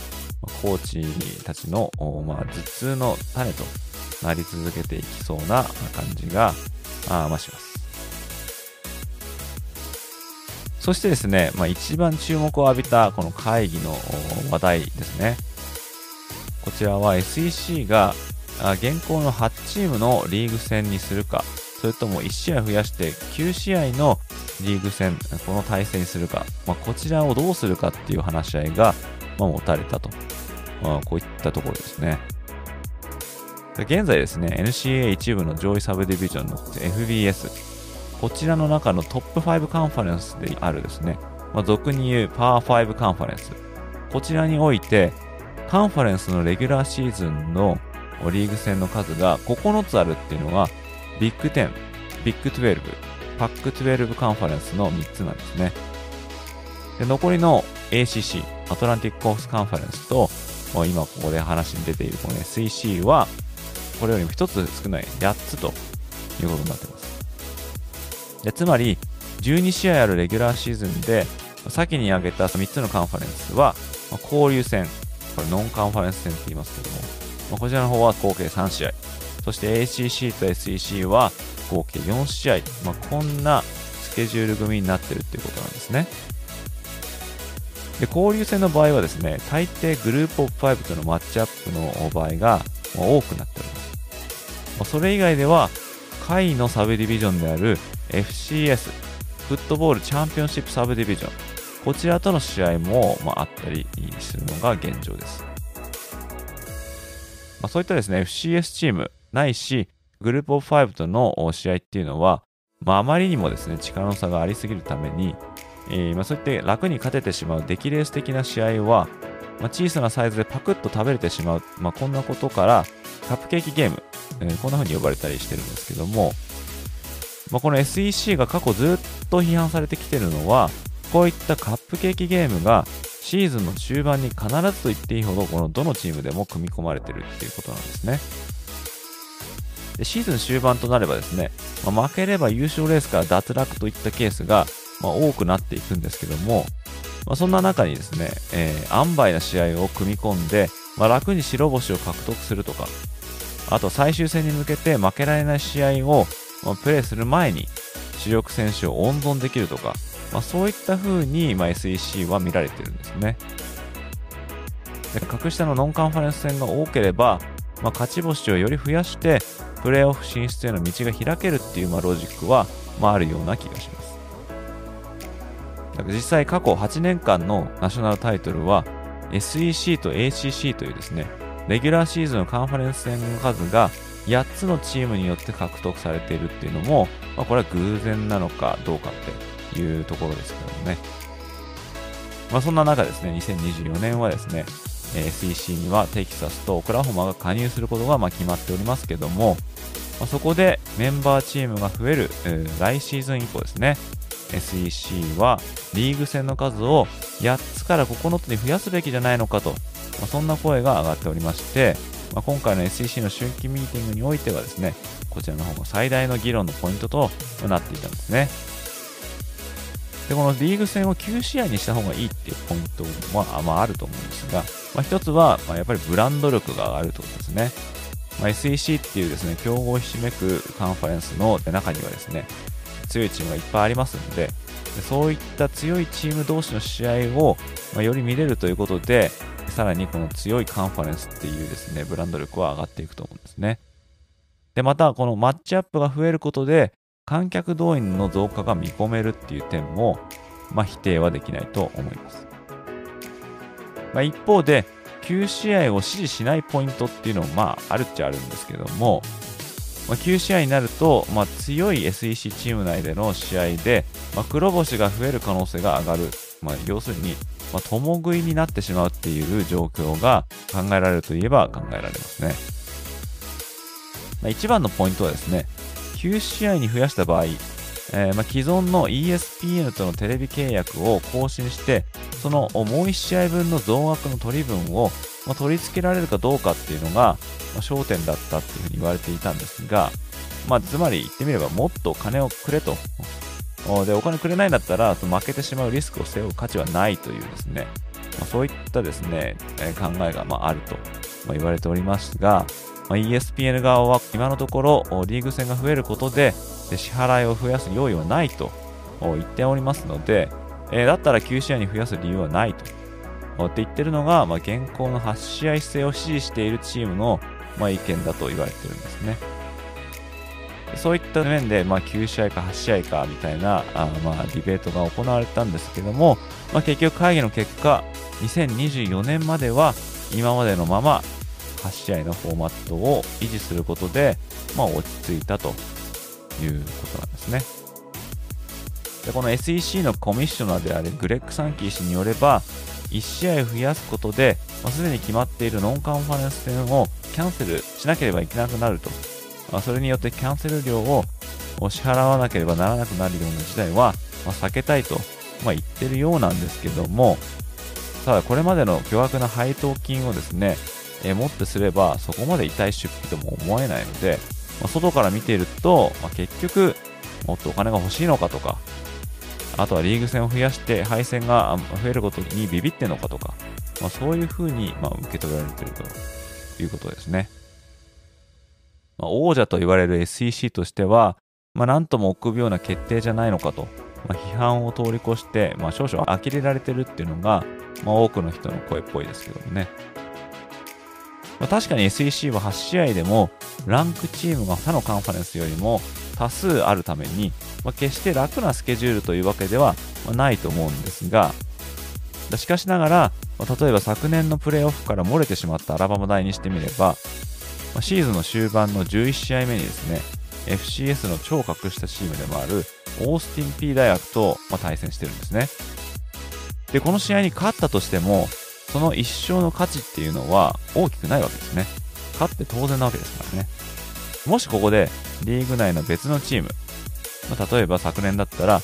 コーチたちの、まあ、頭痛の種となり続けていきそうな感じが、あまあ、します。そしてですね、まあ、一番注目を浴びたこの会議の話題ですね。こちらは SEC が現行の8チームのリーグ戦にするか、それとも1試合増やして9試合のリーグ戦、この対戦にするか、まあ、こちらをどうするかっていう話し合いが、まあ、持たれたと、まあ、こういったところですね。現在ですね、NCA 一部の上位サブディビジョンの FBS、こちらの中のトップ5カンファレンスであるですね、まあ、俗に言うパワー5カンファレンス。こちらにおいて、カンファレンスのレギュラーシーズンのリーグ戦の数が9つあるっていうのは、ビッグ10、ビッグ12、パック12カンファレンスの3つなんですね。で残りの ACC、アトランティックコースカンファレンスと、今ここで話に出ているこの SEC は、これよりも1つ少ない8つということになっています。でつまり、12試合あるレギュラーシーズンで、先に挙げた3つのカンファレンスは、交流戦、これノンカンファレンス戦って言いますけども、まこちらの方は合計3試合、そして ACC と SEC は合計4試合、まあ、こんなスケジュール組になってるっていうことなんですね。で交流戦の場合はですね、大抵グループオブ5とのマッチアップの場合が多くなっております。ま、それ以外では、下位のサブディビジョンである FCS、フットボールチャンピオンシップサブディビジョン、こちらとの試合も、まあ、ったりするのが現状です。ま、そういったですね、FCS チームないし、グループオブ5との試合っていうのは、ま、あまりにもですね、力の差がありすぎるために、えー、まあ、そういって楽に勝ててしまう出来レース的な試合は、まあ、小さなサイズでパクッと食べれてしまう、まあ、こんなことから、カップケーキゲーム、えー、こんな風に呼ばれたりしてるんですけども、まあ、この SEC が過去ずっと批判されてきてるのは、こういったカップケーキゲームがシーズンの中盤に必ずと言っていいほど、このどのチームでも組み込まれてるっていうことなんですね。でシーズン終盤となればですね、まあ、負ければ優勝レースから脱落といったケースが、まあ、多くなっていくんですけども、まあ、そんな中にですね、えー、塩梅な試合を組み込んで、まあ、楽に白星を獲得するとか、あと最終戦に向けて負けられない試合をまあ、プレーする前に主力選手を温存できるとか、まあ、そういった風に、まあ、SEC は見られてるんですね。で格下のノンカンファレンス戦が多ければ、まあ、勝ち星をより増やして、プレーオフ進出への道が開けるっていう、まあ、ロジックは、まあ、あるような気がします。実際過去8年間のナショナルタイトルは SEC と ACC というですね、レギュラーシーズンのカンファレンス戦の数が8つのチームによって獲得されているっていうのも、まあ、これは偶然なのかどうかっていうところですけどもね。まあ、そんな中ですね、2024年はですね、SEC にはテキサスとオクラホマが加入することがま決まっておりますけども、まあ、そこでメンバーチームが増える、えー、来シーズン以降ですね、SEC はリーグ戦の数を8つから9つに増やすべきじゃないのかと、まあ、そんな声が上がっておりまして、まあ、今回の SEC の春季ミーティングにおいてはですね、こちらの方が最大の議論のポイントとなっていたんですね。で、このリーグ戦を9試合にした方がいいっていうポイントは、まあ、あると思うんですが、まあ、一つは、まあ、やっぱりブランド力が上がるということですね。まあ、SEC っていうですね、競合ひしめくカンファレンスの中にはですね、強いチームがいっぱいありますので、そういった強いチーム同士の試合を、ま、より見れるということで、さらにこの強いカンファレンスっていうですね、ブランド力は上がっていくと思うんですね。で、またこのマッチアップが増えることで、観客動員の増加が見込めるっていう点も、まあ、否定はできないと思います。まあ、一方で、9試合を支持しないポイントっていうのも、まあ、あるっちゃあるんですけども、まあ、9試合になると、まあ、強い SEC チーム内での試合で、まあ、黒星が増える可能性が上がる。まあ、要するに、まあ、共食いになってしまうっていう状況が考えられるといえば考えられますね。まあ、一番のポイントはですね、9試合に増やした場合、えー、まあ既存の ESPN とのテレビ契約を更新して、そのもう1試合分の増額の取り分を、まあ、取り付けられるかどうかっていうのが、まあ、焦点だったっていうふうに言われていたんですが、まあ、つまり言ってみればもっと金をくれと。で、お金くれないんだったら、負けてしまうリスクを背負う価値はないというですね、まあ、そういったですね、え、考えがまああると、ま、言われておりますが、ま、ESPN 側は今のところリーグ戦が増えることで支払いを増やす用意はないと言っておりますので、え、だったら9試合に増やす理由はないと。って言ってるのが、まあ、現行の8試合制を支持しているチームの、まあ、意見だと言われてるんですね。そういった面で、まあ、9試合か8試合かみたいなあ、まあ、ディベートが行われたんですけども、まあ、結局会議の結果、2024年までは今までのまま8試合のフォーマットを維持することで、まあ、落ち着いたということなんですね。でこの SEC のコミッショナーであるグレッグ・サンキー氏によれば、1試合増やすことで、まあ、すでに決まっているノンカンファレンス戦をキャンセルしなければいけなくなると。まあ、それによってキャンセル料を支払わなければならなくなるような事態は、ま、避けたいと、ま、言ってるようなんですけども、ただこれまでの巨額な配当金をですね、えー、もってすればそこまで痛い出費とも思えないので、まあ、外から見ていると、まあ、結局もっとお金が欲しいのかとかあとはリーグ戦を増やして敗戦が増えることにビビってんのかとか、まあ、そういうふうにま受け取られているということですね。まあ、王者と言われる SEC としては、まあ、なんとも臆病な決定じゃないのかと、まあ、批判を通り越して、まあ、少々呆れられてるっていうのが、まあ、多くの人の声っぽいですけどもね。まあ、確かに SEC は8試合でもランクチームが他のカンファレンスよりも多数あるために、まあ、決して楽なスケジュールというわけではないと思うんですが、しかしながら、まあ、例えば昨年のプレーオフから漏れてしまったアラバマ大にしてみれば、まあ、シーズンの終盤の11試合目にですね、FCS の超格下チームでもあるオースティン P 大学と、ま対戦してるんですね。で、この試合に勝ったとしても、その一勝の価値っていうのは大きくないわけですね。勝って当然なわけですからね。もしここでリーグ内の別のチーム、まあ、例えば昨年だったら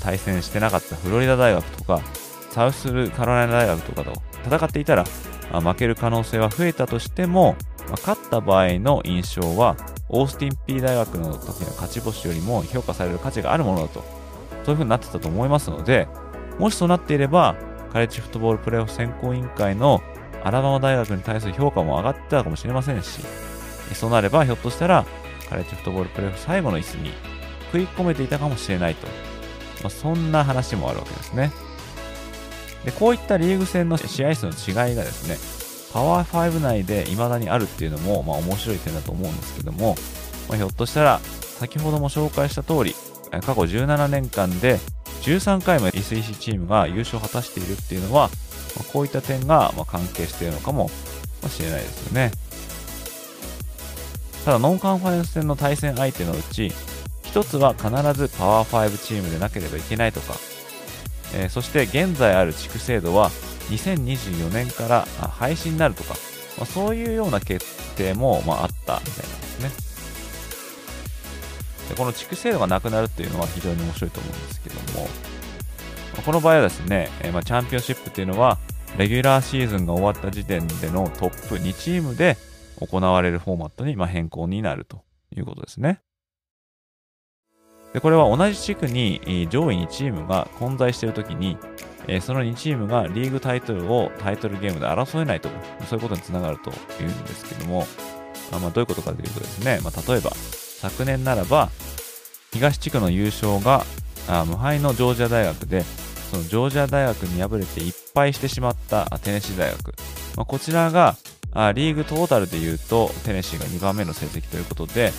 対戦してなかったフロリダ大学とかサウスカロライナ大学とかと戦っていたら負ける可能性は増えたとしても、まあ、勝った場合の印象はオースティン P 大学の時の勝ち星よりも評価される価値があるものだと。そういう風になってたと思いますのでもしそうなっていればカレッジフットボールプレーオフ選考委員会のアラバマ大学に対する評価も上がってたかもしれませんしそうなればひょっとしたらカレッジフットボールプレーオフ最後の椅子に食い込めていたかもしれないと、まあ、そんな話もあるわけですねでこういったリーグ戦の試合数の違いがですねパワー5内で未だにあるっていうのも、まあ、面白い点だと思うんですけども、まあ、ひょっとしたら先ほども紹介した通り過去17年間で13回も SEC チームが優勝を果たしているっていうのは、まあ、こういった点がま関係しているのかもしれないですよね。ただ、ノンカンファレンス戦の対戦相手のうち、1つは必ずパワー5チームでなければいけないとか、えー、そして現在ある地区制度は2024年から廃止になるとか、まあ、そういうような決定も、まあ、あったみたいなんですね。でこの地区制度がなくなるっていうのは非常に面白いと思うんですけども、まあ、この場合はですね、えー、まチャンピオンシップっていうのは、レギュラーシーズンが終わった時点でのトップ2チームで行われるフォーマットにま変更になるということですね。でこれは同じ地区に上位2チームが混在しているときに、その2チームがリーグタイトルをタイトルゲームで争えないと、そういうことにつながるというんですけども、まあ、どういうことかというとですね、まあ、例えば昨年ならば東地区の優勝があ無敗のジョージア大学で、そのジョージア大学に敗れていっぱいしてしまったテネシー大学。まあ、こちらがあリーグトータルで言うとテネシーが2番目の成績ということで、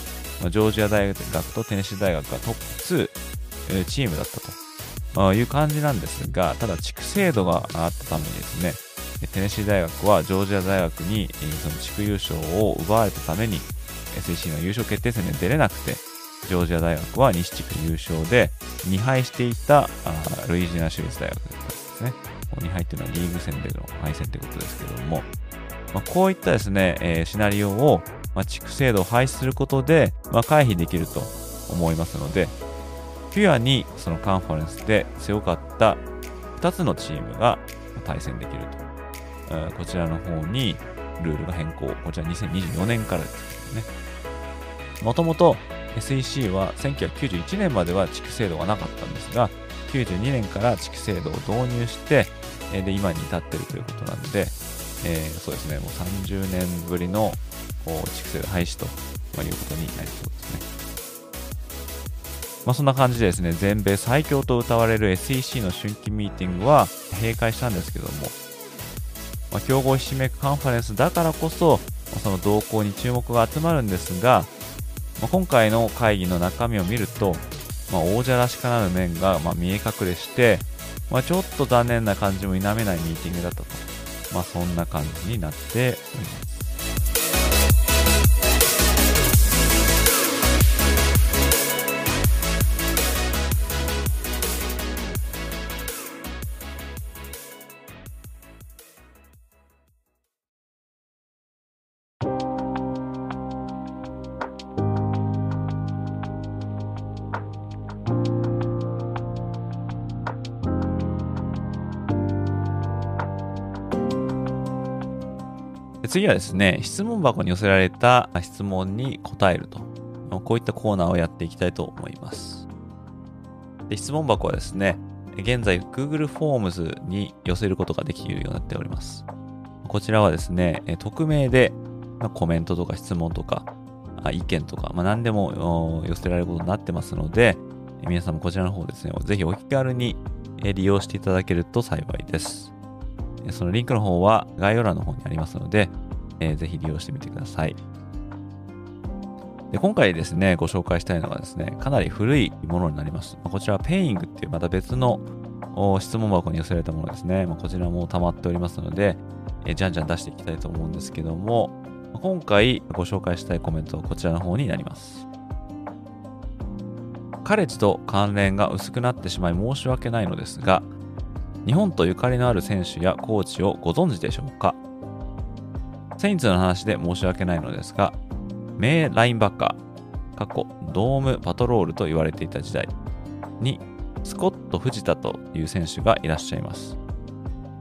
ジョージア大学とテネシー大学がトップ2、チームだったと、いう感じなんですが、ただ地区制度があったためにですね、テネシー大学はジョージア大学にその地区優勝を奪われたために SEC の優勝決定戦に出れなくて、ジョージア大学は西地区優勝で2敗していたルイジナ州立大学だったんですね。2敗っていうのはリーグ戦での敗戦ということですけども、まあ、こういったですね、えー、シナリオを、まあ、地区制度を廃止することで、まあ、回避できると思いますので、ピュアにそのカンファレンスで強かった2つのチームが対戦できると。えー、こちらの方にルールが変更。こちら2024年からですね。もともと SEC は1991年までは地区制度がなかったんですが、92年から地区制度を導入して、で、今に至ってるということなので、えー、そうですね、もう30年ぶりの地区制度廃止ということになりそうですね。まあ、そんな感じでですね、全米最強と謳われる SEC の春季ミーティングは閉会したんですけども、まあ、競合ひしめくカンファレンスだからこそ、まその動向に注目が集まるんですが、まあ、今回の会議の中身を見ると、まあ、王者らしからぬ面がま見え隠れして、まあ、ちょっと残念な感じも否めないミーティングだったと。まあ、そんな感じになっております。次はですね、質問箱に寄せられた質問に答えると。こういったコーナーをやっていきたいと思います。で質問箱はですね、現在 Google Forms に寄せることができるようになっております。こちらはですね、匿名でコメントとか質問とか意見とか、まあ、何でも寄せられることになってますので、皆さんもこちらの方ですね、ぜひお気軽に利用していただけると幸いです。そのリンクの方は概要欄の方にありますので、えー、ぜひ利用してみてください。で今回ですね、ご紹介したいのがですね、かなり古いものになります。こちらはペイングっていうまた別の質問箱に寄せられたものですね。まこちらも溜まっておりますので、えー、じゃんじゃん出していきたいと思うんですけども、今回ご紹介したいコメントはこちらの方になります。カレッジと関連が薄くなってしまい申し訳ないのですが、日本とゆかりのある選手やコーチをご存知でしょうか？セインツの話で申し訳ないのですが、名ラインバッカー、過去ドームパトロールと言われていた時代に、スコット・藤田という選手がいらっしゃいます。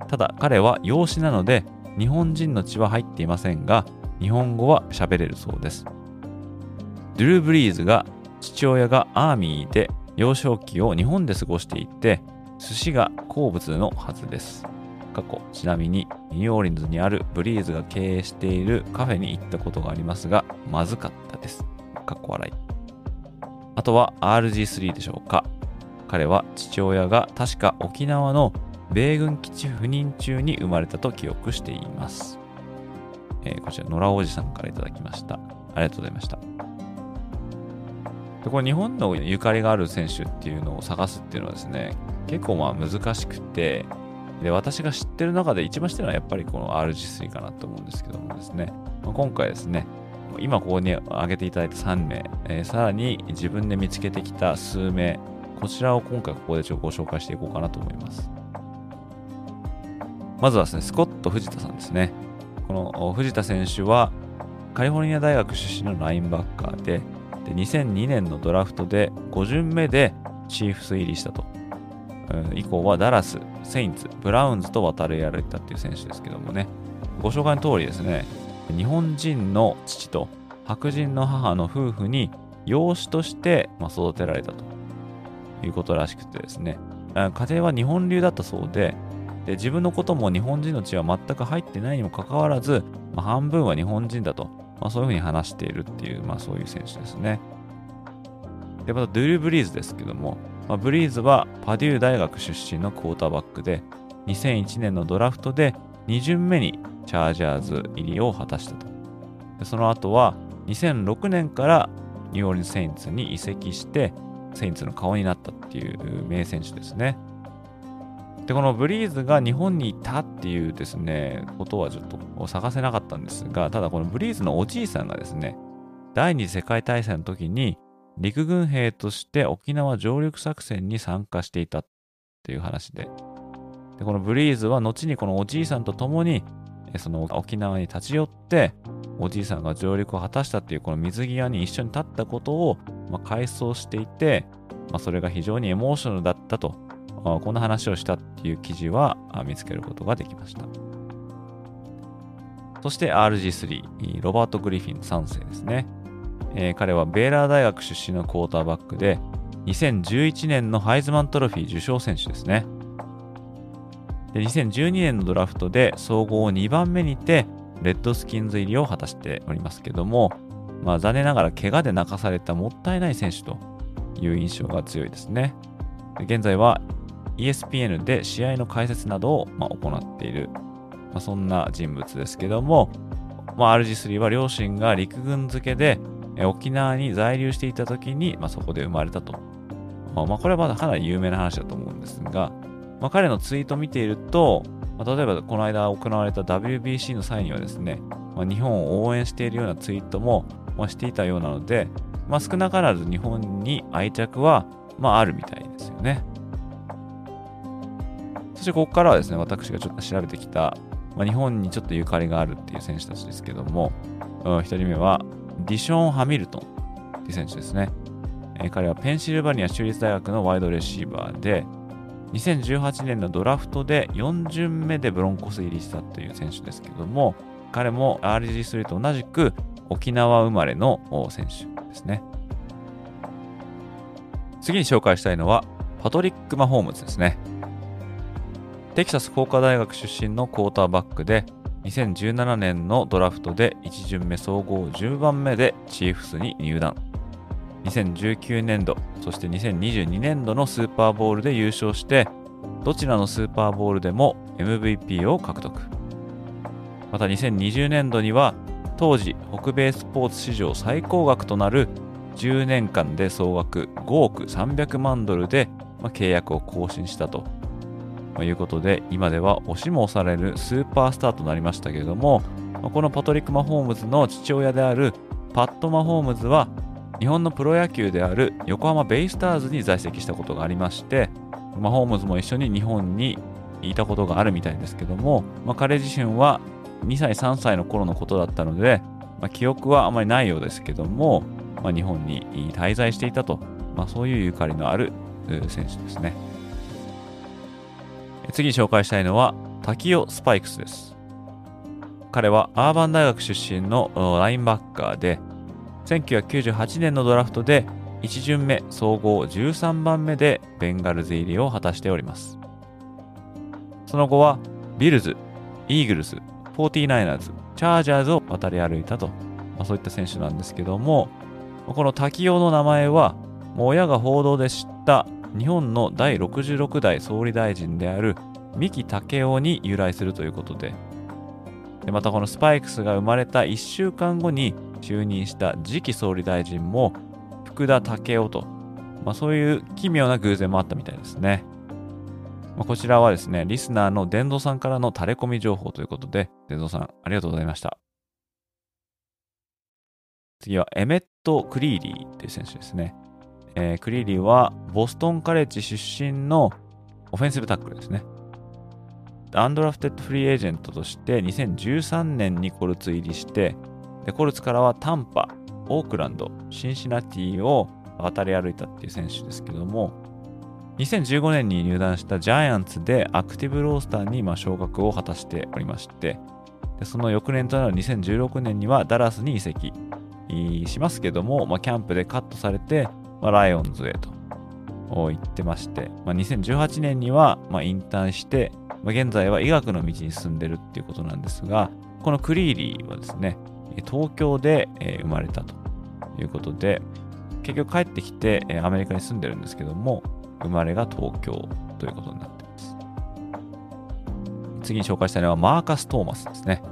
ただ彼は養子なので、日本人の血は入っていませんが、日本語は喋れるそうです。ドゥルー・ブリーズが父親がアーミーで幼少期を日本で過ごしていて、寿司が好物のはずです。過去、ちなみにニューオーリンズにあるブリーズが経営しているカフェに行ったことがありますが、まずかったです。かっこ笑い。あとは RG3 でしょうか。彼は父親が確か沖縄の米軍基地赴任中に生まれたと記憶しています。えー、こちら、野良おじさんからいただきました。ありがとうございました。でこれ日本のゆかりがある選手っていうのを探すっていうのはですね、結構まあ難しくて、で、私が知ってる中で一番知ってるのはやっぱりこの RG3 かなと思うんですけどもですね、まあ、今回ですね、今ここに挙げていただいた3名、えー、さらに自分で見つけてきた数名、こちらを今回ここでちょっとご紹介していこうかなと思います。まずはですね、スコット藤田さんですね。この藤田選手はカリフォルニア大学出身のラインバッカーで、で2002年のドラフトで5巡目でチーフス入りしたと。以降はダラス、セインツ、ブラウンズと渡り歩いたっていう選手ですけどもね、ご紹介の通りですね、日本人の父と白人の母の夫婦に養子として育てられたと。いうことらしくてですね、家庭は日本流だったそうで、で自分のことも日本人の血は全く入ってないにもかかわらず、まあ、半分は日本人だと、まあ、そういうふうに話しているっていう、まあ、そういう選手ですね。で、またドゥルー・ブリーズですけども、まあ、ブリーズはパデュー大学出身のクォーターバックで、2001年のドラフトで2巡目にチャージャーズ入りを果たしたと。その後は2006年からニューオーリンズ・セインツに移籍して、セインツの顔になったっていう名選手ですね。で、このブリーズが日本にいたっていうですね、ことはちょっと探せなかったんですが、ただこのブリーズのおじいさんがですね、第二次世界大戦の時に陸軍兵として沖縄上陸作戦に参加していたっていう話で、でこのブリーズは後にこのおじいさんと共にその沖縄に立ち寄っておじいさんが上陸を果たしたっていうこの水際に一緒に立ったことを、まあ、回想していて、まあ、それが非常にエモーショナルだったと、まあ、こんな話をしたっていう記事は見つけることができました。そして RG3 ロバート・グリフィン3世ですね。えー、彼はベーラー大学出身のクォーターバックで、2011年のハイズマントロフィー受賞選手ですね。で2012年のドラフトで総合2番目にて、レッドスキンズ入りを果たしておりますけども、まあ、残念ながら怪我で泣かされたもったいない選手という印象が強いですね。現在は ESPN で試合の解説などをま行っている、まあ、そんな人物ですけども、まあ、RG3 は両親が陸軍付けで沖縄に在留していた時に、まあ、そこで生まれたと。まあ、これはまだかなり有名な話だと思うんですが、まあ、彼のツイートを見ていると、まあ、例えばこの間行われた WBC の際にはですね、まあ、日本を応援しているようなツイートも、まあ、していたようなので、まあ、少なからず日本に愛着は、まあ、あるみたいですよね。そしてここからはですね、私がちょっと調べてきた、まあ、日本にちょっとゆかりがあるっていう選手たちですけども、1人目はディション・ハミルトンっていう選手ですね。彼はペンシルバニア州立大学のワイドレシーバーで、2018年のドラフトで4巡目でブロンコス入りしたという選手ですけども、彼も RG3 と同じく沖縄生まれの選手ですね。次に紹介したいのはパトリック・マホームズですね。テキサス工科大学出身のクォーターバックで2017年のドラフトで1巡目総合10番目でチーフスに入団。2019年度、そして2022年度のスーパーボールで優勝して、どちらのスーパーボールでも MVP を獲得。また2020年度には、当時北米スポーツ史上最高額となる10年間で総額5億300万ドルで契約を更新したとということで、今では押しも押されるスーパースターとなりましたけれども、このパトリック・マホームズの父親であるパット・マホームズは、日本のプロ野球である横浜ベイスターズに在籍したことがありまして、マホームズも一緒に日本にいたことがあるみたいですけども、まあ、彼自身は2歳、3歳の頃のことだったので、まあ、記憶はあまりないようですけども、まあ、日本に滞在していたと、ま、そういうゆかりのある選手ですね。次に紹介したいのは、滝尾スパイクスです。彼はアーバン大学出身のラインバッカーで、1998年のドラフトで1巡目総合13番目でベンガルズ入りを果たしております。その後はビルズ、イーグルス、フォーティナイナーズ、チャージャーズを渡り歩いたと、まあ、そういった選手なんですけども、この滝尾の名前は、もう親が報道で知った日本の第66代総理大臣である三木武夫に由来するということででまたこのスパイクスが生まれた1週間後に就任した次期総理大臣も福田武夫と、まあ、そういう奇妙な偶然もあったみたいですね。まあ、こちらはですね、リスナーの伝蔵さんからの垂れ込み情報ということで、伝蔵さんありがとうございました。次はエメット・クリーリーという選手ですね。えー、クリリーはボストンカレッジ出身のオフェンシブタックルですね。アンドラフテッドフリーエージェントとして2013年にコルツ入りして、でコルツからはタンパ、オークランド、シンシナティを渡り歩いたっていう選手ですけども、2015年に入団したジャイアンツでアクティブロースターにま昇格を果たしておりまして、でその翌年となる2016年にはダラスに移籍しますけども、まあ、キャンプでカットされて、まあ、ライオンズへと言ってまして、まあ、2018年にはま引退して、ま現在は医学の道に進んでるっていうことなんですが、このクリーリーはですね、東京で生まれたということで、結局帰ってきてアメリカに住んでるんですけども、生まれが東京ということになっています。次に紹介したいのはマーカス・トーマスですね。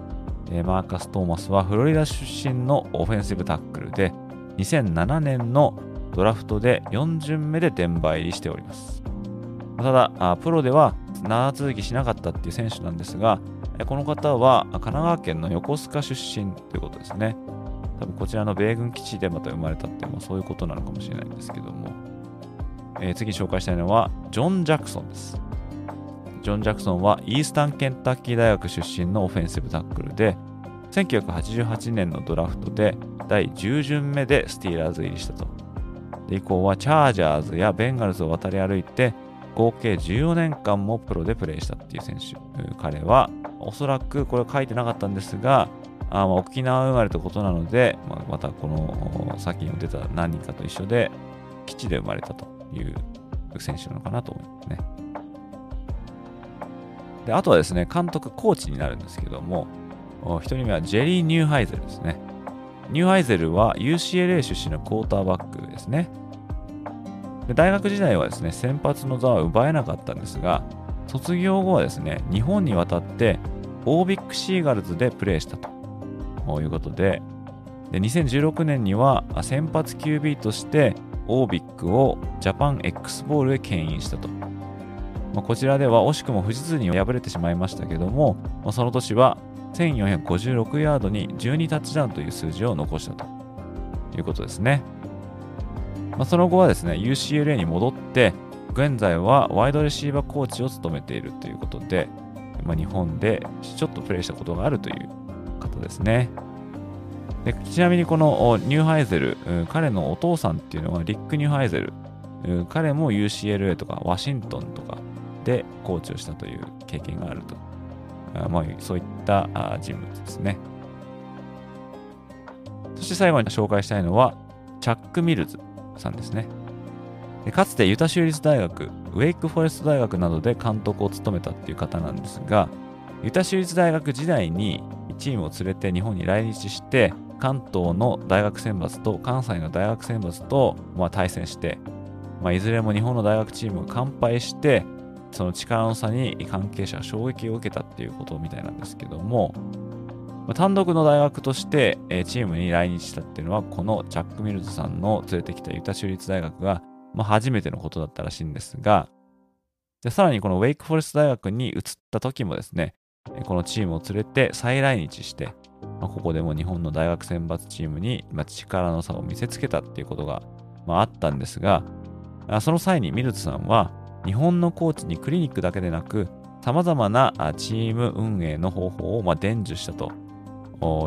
マーカス・トーマスはフロリダ出身のオフェンシブタックルで、2007年のドラフトで4巡目でデンバー入りしております。ただ、プロでは長続きしなかったっていう選手なんですが、この方は神奈川県の横須賀出身ということですね。多分こちらの米軍基地でまた生まれたってもそういうことなのかもしれないんですけども、えー、次紹介したいのはジョン・ジャクソンです。ジョン・ジャクソンはイースタンケンタッキー大学出身のオフェンシブタックルで、1988年のドラフトで第10巡目でスティーラーズ入りしたと。以降はチャージャーズやベンガルズを渡り歩いて合計14年間もプロでプレーしたっていう選手。彼はおそらくこれ書いてなかったんですが、あまあ沖縄生まれということなので、まあ、またこの先に出た何人かと一緒で基地で生まれたという選手なのかなと思いますね。であとはですね、監督、コーチになるんですけども、1人目はジェリー・ニューハイゼルですね。ニューハイゼルは UCLA 出身のクォーターバックですね。で大学時代はですね、先発の座は奪えなかったんですが、卒業後はですね、日本に渡ってオービックシーガルズでプレーしたということで、で2016年には先発 QB としてオービックをジャパン X ボールへ牽引したと。まあ、こちらでは惜しくも富士通に敗れてしまいましたけども、まあ、その年は1456ヤードに12タッチダウンという数字を残したということですね。まあ、その後はですね、UCLA に戻って、現在はワイドレシーバーコーチを務めているということで、まあ、日本でちょっとプレイしたことがあるという方ですね。でちなみにこのニューハイゼル、彼のお父さんっていうのはリック・ニューハイゼル。彼も UCLA とかワシントンとかでコーチをしたという経験があると。まあ、そういった人物ですね。そして最後に紹介したいのは、チャック・ミルズさんですね。かつてユタ州立大学、ウェイクフォレスト大学などで監督を務めたっていう方なんですが、ユタ州立大学時代にチームを連れて日本に来日して、関東の大学選抜と関西の大学選抜と、まあ、対戦して、まあ、いずれも日本の大学チームが完敗して、その力の差に関係者が衝撃を受けたっていうことみたいなんですけども、単独の大学として、チームに来日したっていうのは、このチャック・ミルズさんの連れてきたユタ州立大学が、まあ、初めてのことだったらしいんですが、でさらにこのウェイクフォレスト大学に移った時もですね、このチームを連れて再来日して、まあ、ここでも日本の大学選抜チームに、力の差を見せつけたっていうことが、まあ、あったんですが、その際にミルツさんは、日本のコーチにクリニックだけでなく、様々なチーム運営の方法をま伝授したと。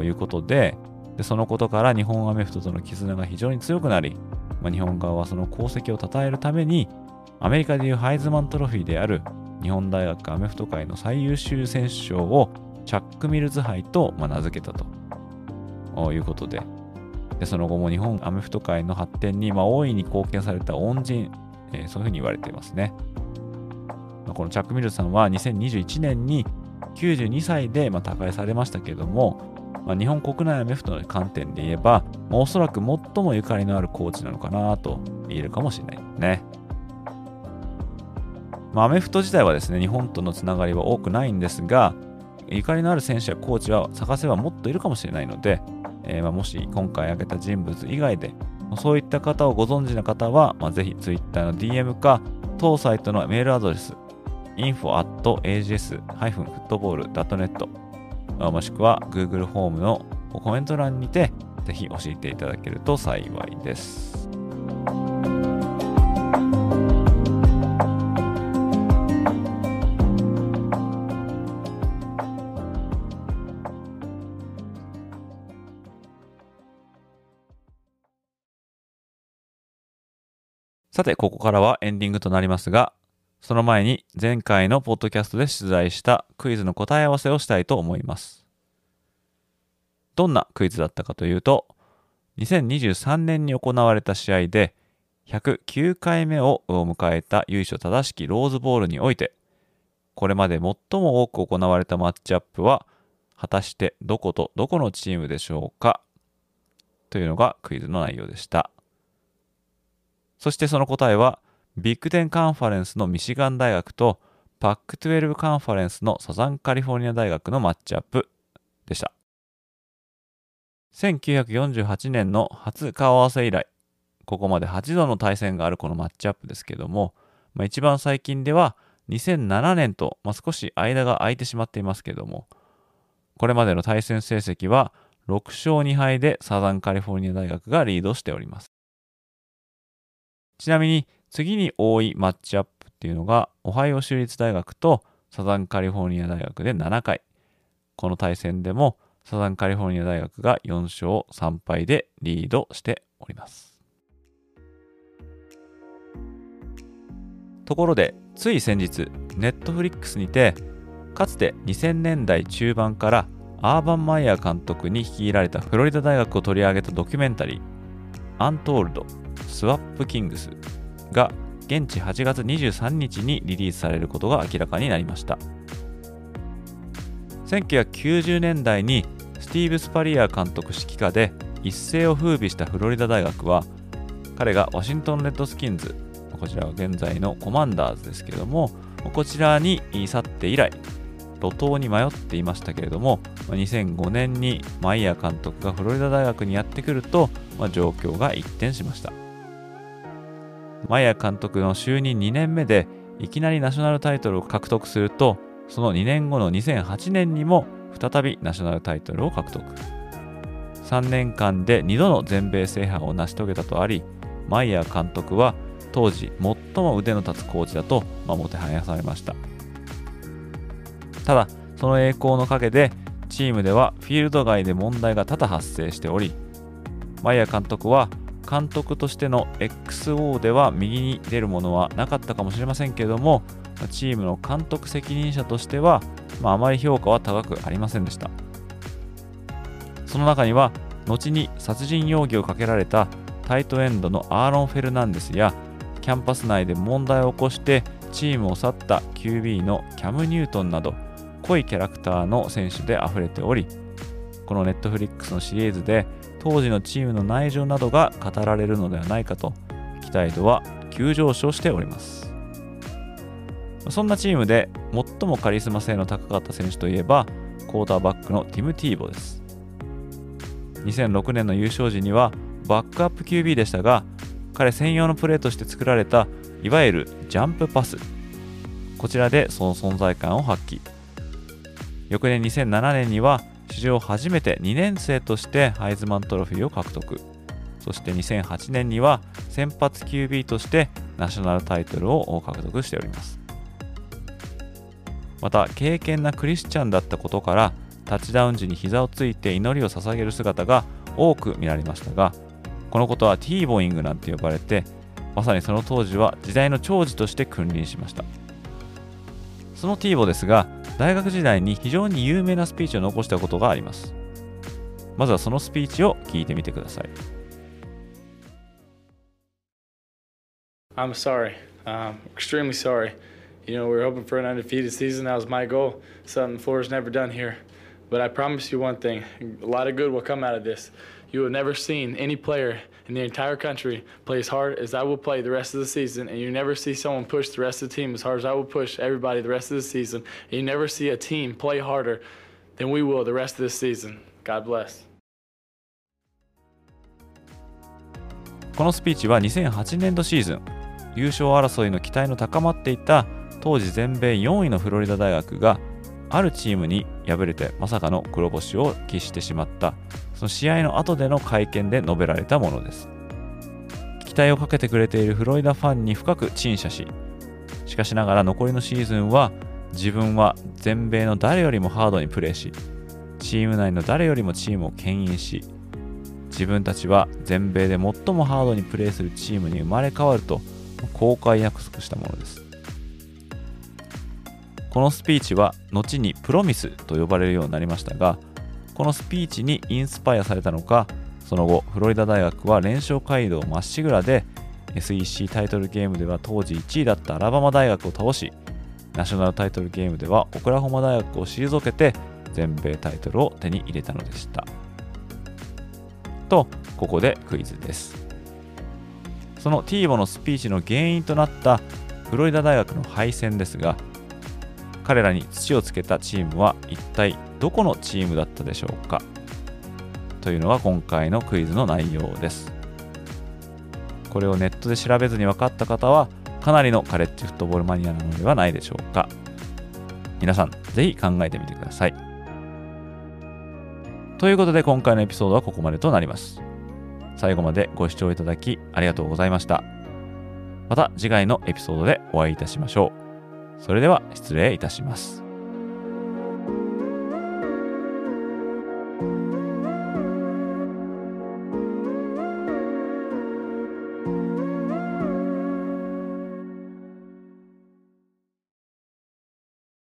いうことでで、そのことから日本アメフトとの絆が非常に強くなり、まあ、日本側はその功績を称えるために、アメリカでいうハイズマントロフィーである日本大学アメフト界の最優秀選手賞をチャック・ミルズ杯と名付けたと。いうことで。でその後も日本アメフト界の発展にま大いに貢献された恩人、えー、そういうふうに言われていますね。まあこのチャック・ミルさんは2021年に92歳でま他界されましたけれども、まあ、日本国内アメフトの観点で言えば、まあ、おそらく最もゆかりのあるコーチなのかなと言えるかもしれないですね。まあ、アメフト自体はですね、日本とのつながりは多くないんですが、ゆかりのある選手やコーチは探せばもっといるかもしれないので、えー、まあもし今回挙げた人物以外で、そういった方をご存知の方は、まあ、ぜひ Twitter の DM か、当サイトのメールアドレス、info.ags-football.net もしくは Google フォームのコメント欄にて、ぜひ教えていただけると幸いです。さて、ここからはエンディングとなりますが、その前に前回のポッドキャストで出題したクイズの答え合わせをしたいと思います。どんなクイズだったかというと、2023年に行われた試合で109回目を迎えた由緒正しきローズボールにおいて、これまで最も多く行われたマッチアップは、果たしてどことどこのチームでしょうか？というのがクイズの内容でした。そしてその答えは、ビッグ10カンファレンスのミシガン大学とパック12カンファレンスのサザンカリフォルニア大学のマッチアップでした。1948年の初顔合わせ以来、ここまで8度の対戦があるこのマッチアップですけども、まあ、一番最近では2007年と、まあ、少し間が空いてしまっていますけども、これまでの対戦成績は6勝2敗でサザンカリフォルニア大学がリードしております。ちなみに次に多いマッチアップっていうのが、オハイオ州立大学とサザンカリフォルニア大学で7回。この対戦でもサザンカリフォルニア大学が4勝3敗でリードしております。ところで、つい先日、ネットフリックスにて、かつて2000年代中盤からアーバン・マイヤー監督に率いられたフロリダ大学を取り上げたドキュメンタリー、アントールド・スワップ・キングスが現地8月23日にリリースされることが明らかになりました。1990年代にスティーブ・スパリア監督指揮下で一世を風靡したフロリダ大学は彼がワシントン・レッドスキンズこちらは現在のコマンダーズですけれどもこちらに去って以来路頭に迷っていましたけれども2005年にマイヤー監督がフロリダ大学にやってくるとまあ状況が一転しました。マイヤー監督の就任2年目でいきなりナショナルタイトルを獲得するとその2年後の2008年にも再びナショナルタイトルを獲得。3年間で2度の全米制覇を成し遂げたとありマイヤー監督は当時最も腕の立つコーチだと、まあ、もてはやされました。ただその栄光の陰でチームではフィールド外で問題が多々発生しておりマイヤー監督は監督としての XO では右に出るものはなかったかもしれませんけれどもチームの監督責任者としては、まあ、あまり評価は高くありませんでした。その中には後に殺人容疑をかけられたタイトエンドのアーロン・ヘルナンデスやキャンパス内で問題を起こしてチームを去った QB のキャム・ニュートンなど濃いキャラクターの選手で溢れておりこのネットフリックスのシリーズで当時のチームの内情などが語られるのではないかと期待度は急上昇しております。そんなチームで最もカリスマ性の高かった選手といえばクォーターバックのティム・ティーボです。2006年の優勝時にはバックアップ QB でしたが彼専用のプレーとして作られたいわゆるジャンプパス。こちらでその存在感を発揮。翌年2007年には史上初めて2年生としてハイズマントロフィーを獲得。そして2008年には先発 QB としてナショナルタイトルを獲得しております。また敬虔なクリスチャンだったことからタッチダウン時に膝をついて祈りを捧げる姿が多く見られましたがこのことはティーボイングなんて呼ばれてまさにその当時は時代の寵児として君臨しました。そのティーボですが大学時代に非常に有名なスピーチを残したことがあります。まずはそのスピーチを聞いてみてください。I'm sorry. Um, extremely sorry. You know, we were hoping for an undefeated season. That was my goal. Something Florida's never done here. But I promise you one thing a lot of good will come out of this. You have never seen any player in the entire country play as hard as I will play the rest of the season, and you never see someone push the rest of the team as hard as I will push everybody the rest of the season. And you never see a team play harder than we will the rest of this season. God bless. このスピーチは2008年度シーズン優勝争いの期待の高まっていた当時全米4位のフロリダ大学があるチームに敗れてまさかの黒星を喫してしまったその試合の後での会見で述べられたものです。期待をかけてくれているフロリダファンに深く陳謝ししかしながら残りのシーズンは自分は全米の誰よりもハードにプレーしチーム内の誰よりもチームを牽引し自分たちは全米で最もハードにプレーするチームに生まれ変わると公開約束したものです。このスピーチは後にプロミスと呼ばれるようになりましたがこのスピーチにインスパイアされたのかその後フロリダ大学は連勝街道まっしぐらで SEC タイトルゲームでは当時1位だったアラバマ大学を倒しナショナルタイトルゲームではオクラホマ大学を退けて全米タイトルを手に入れたのでした。とここでクイズです。そのティーボのスピーチの原因となったフロリダ大学の敗戦ですが彼らに土をつけたチームは一体どこのチームだったでしょうか？というのが今回のクイズの内容です。これをネットで調べずに分かった方はかなりのカレッジフットボールマニアなのではないでしょうか？皆さんぜひ考えてみてください。ということで今回のエピソードはここまでとなります。最後までご視聴いただきありがとうございました。また次回のエピソードでお会いいたしましょう。それでは失礼いたします。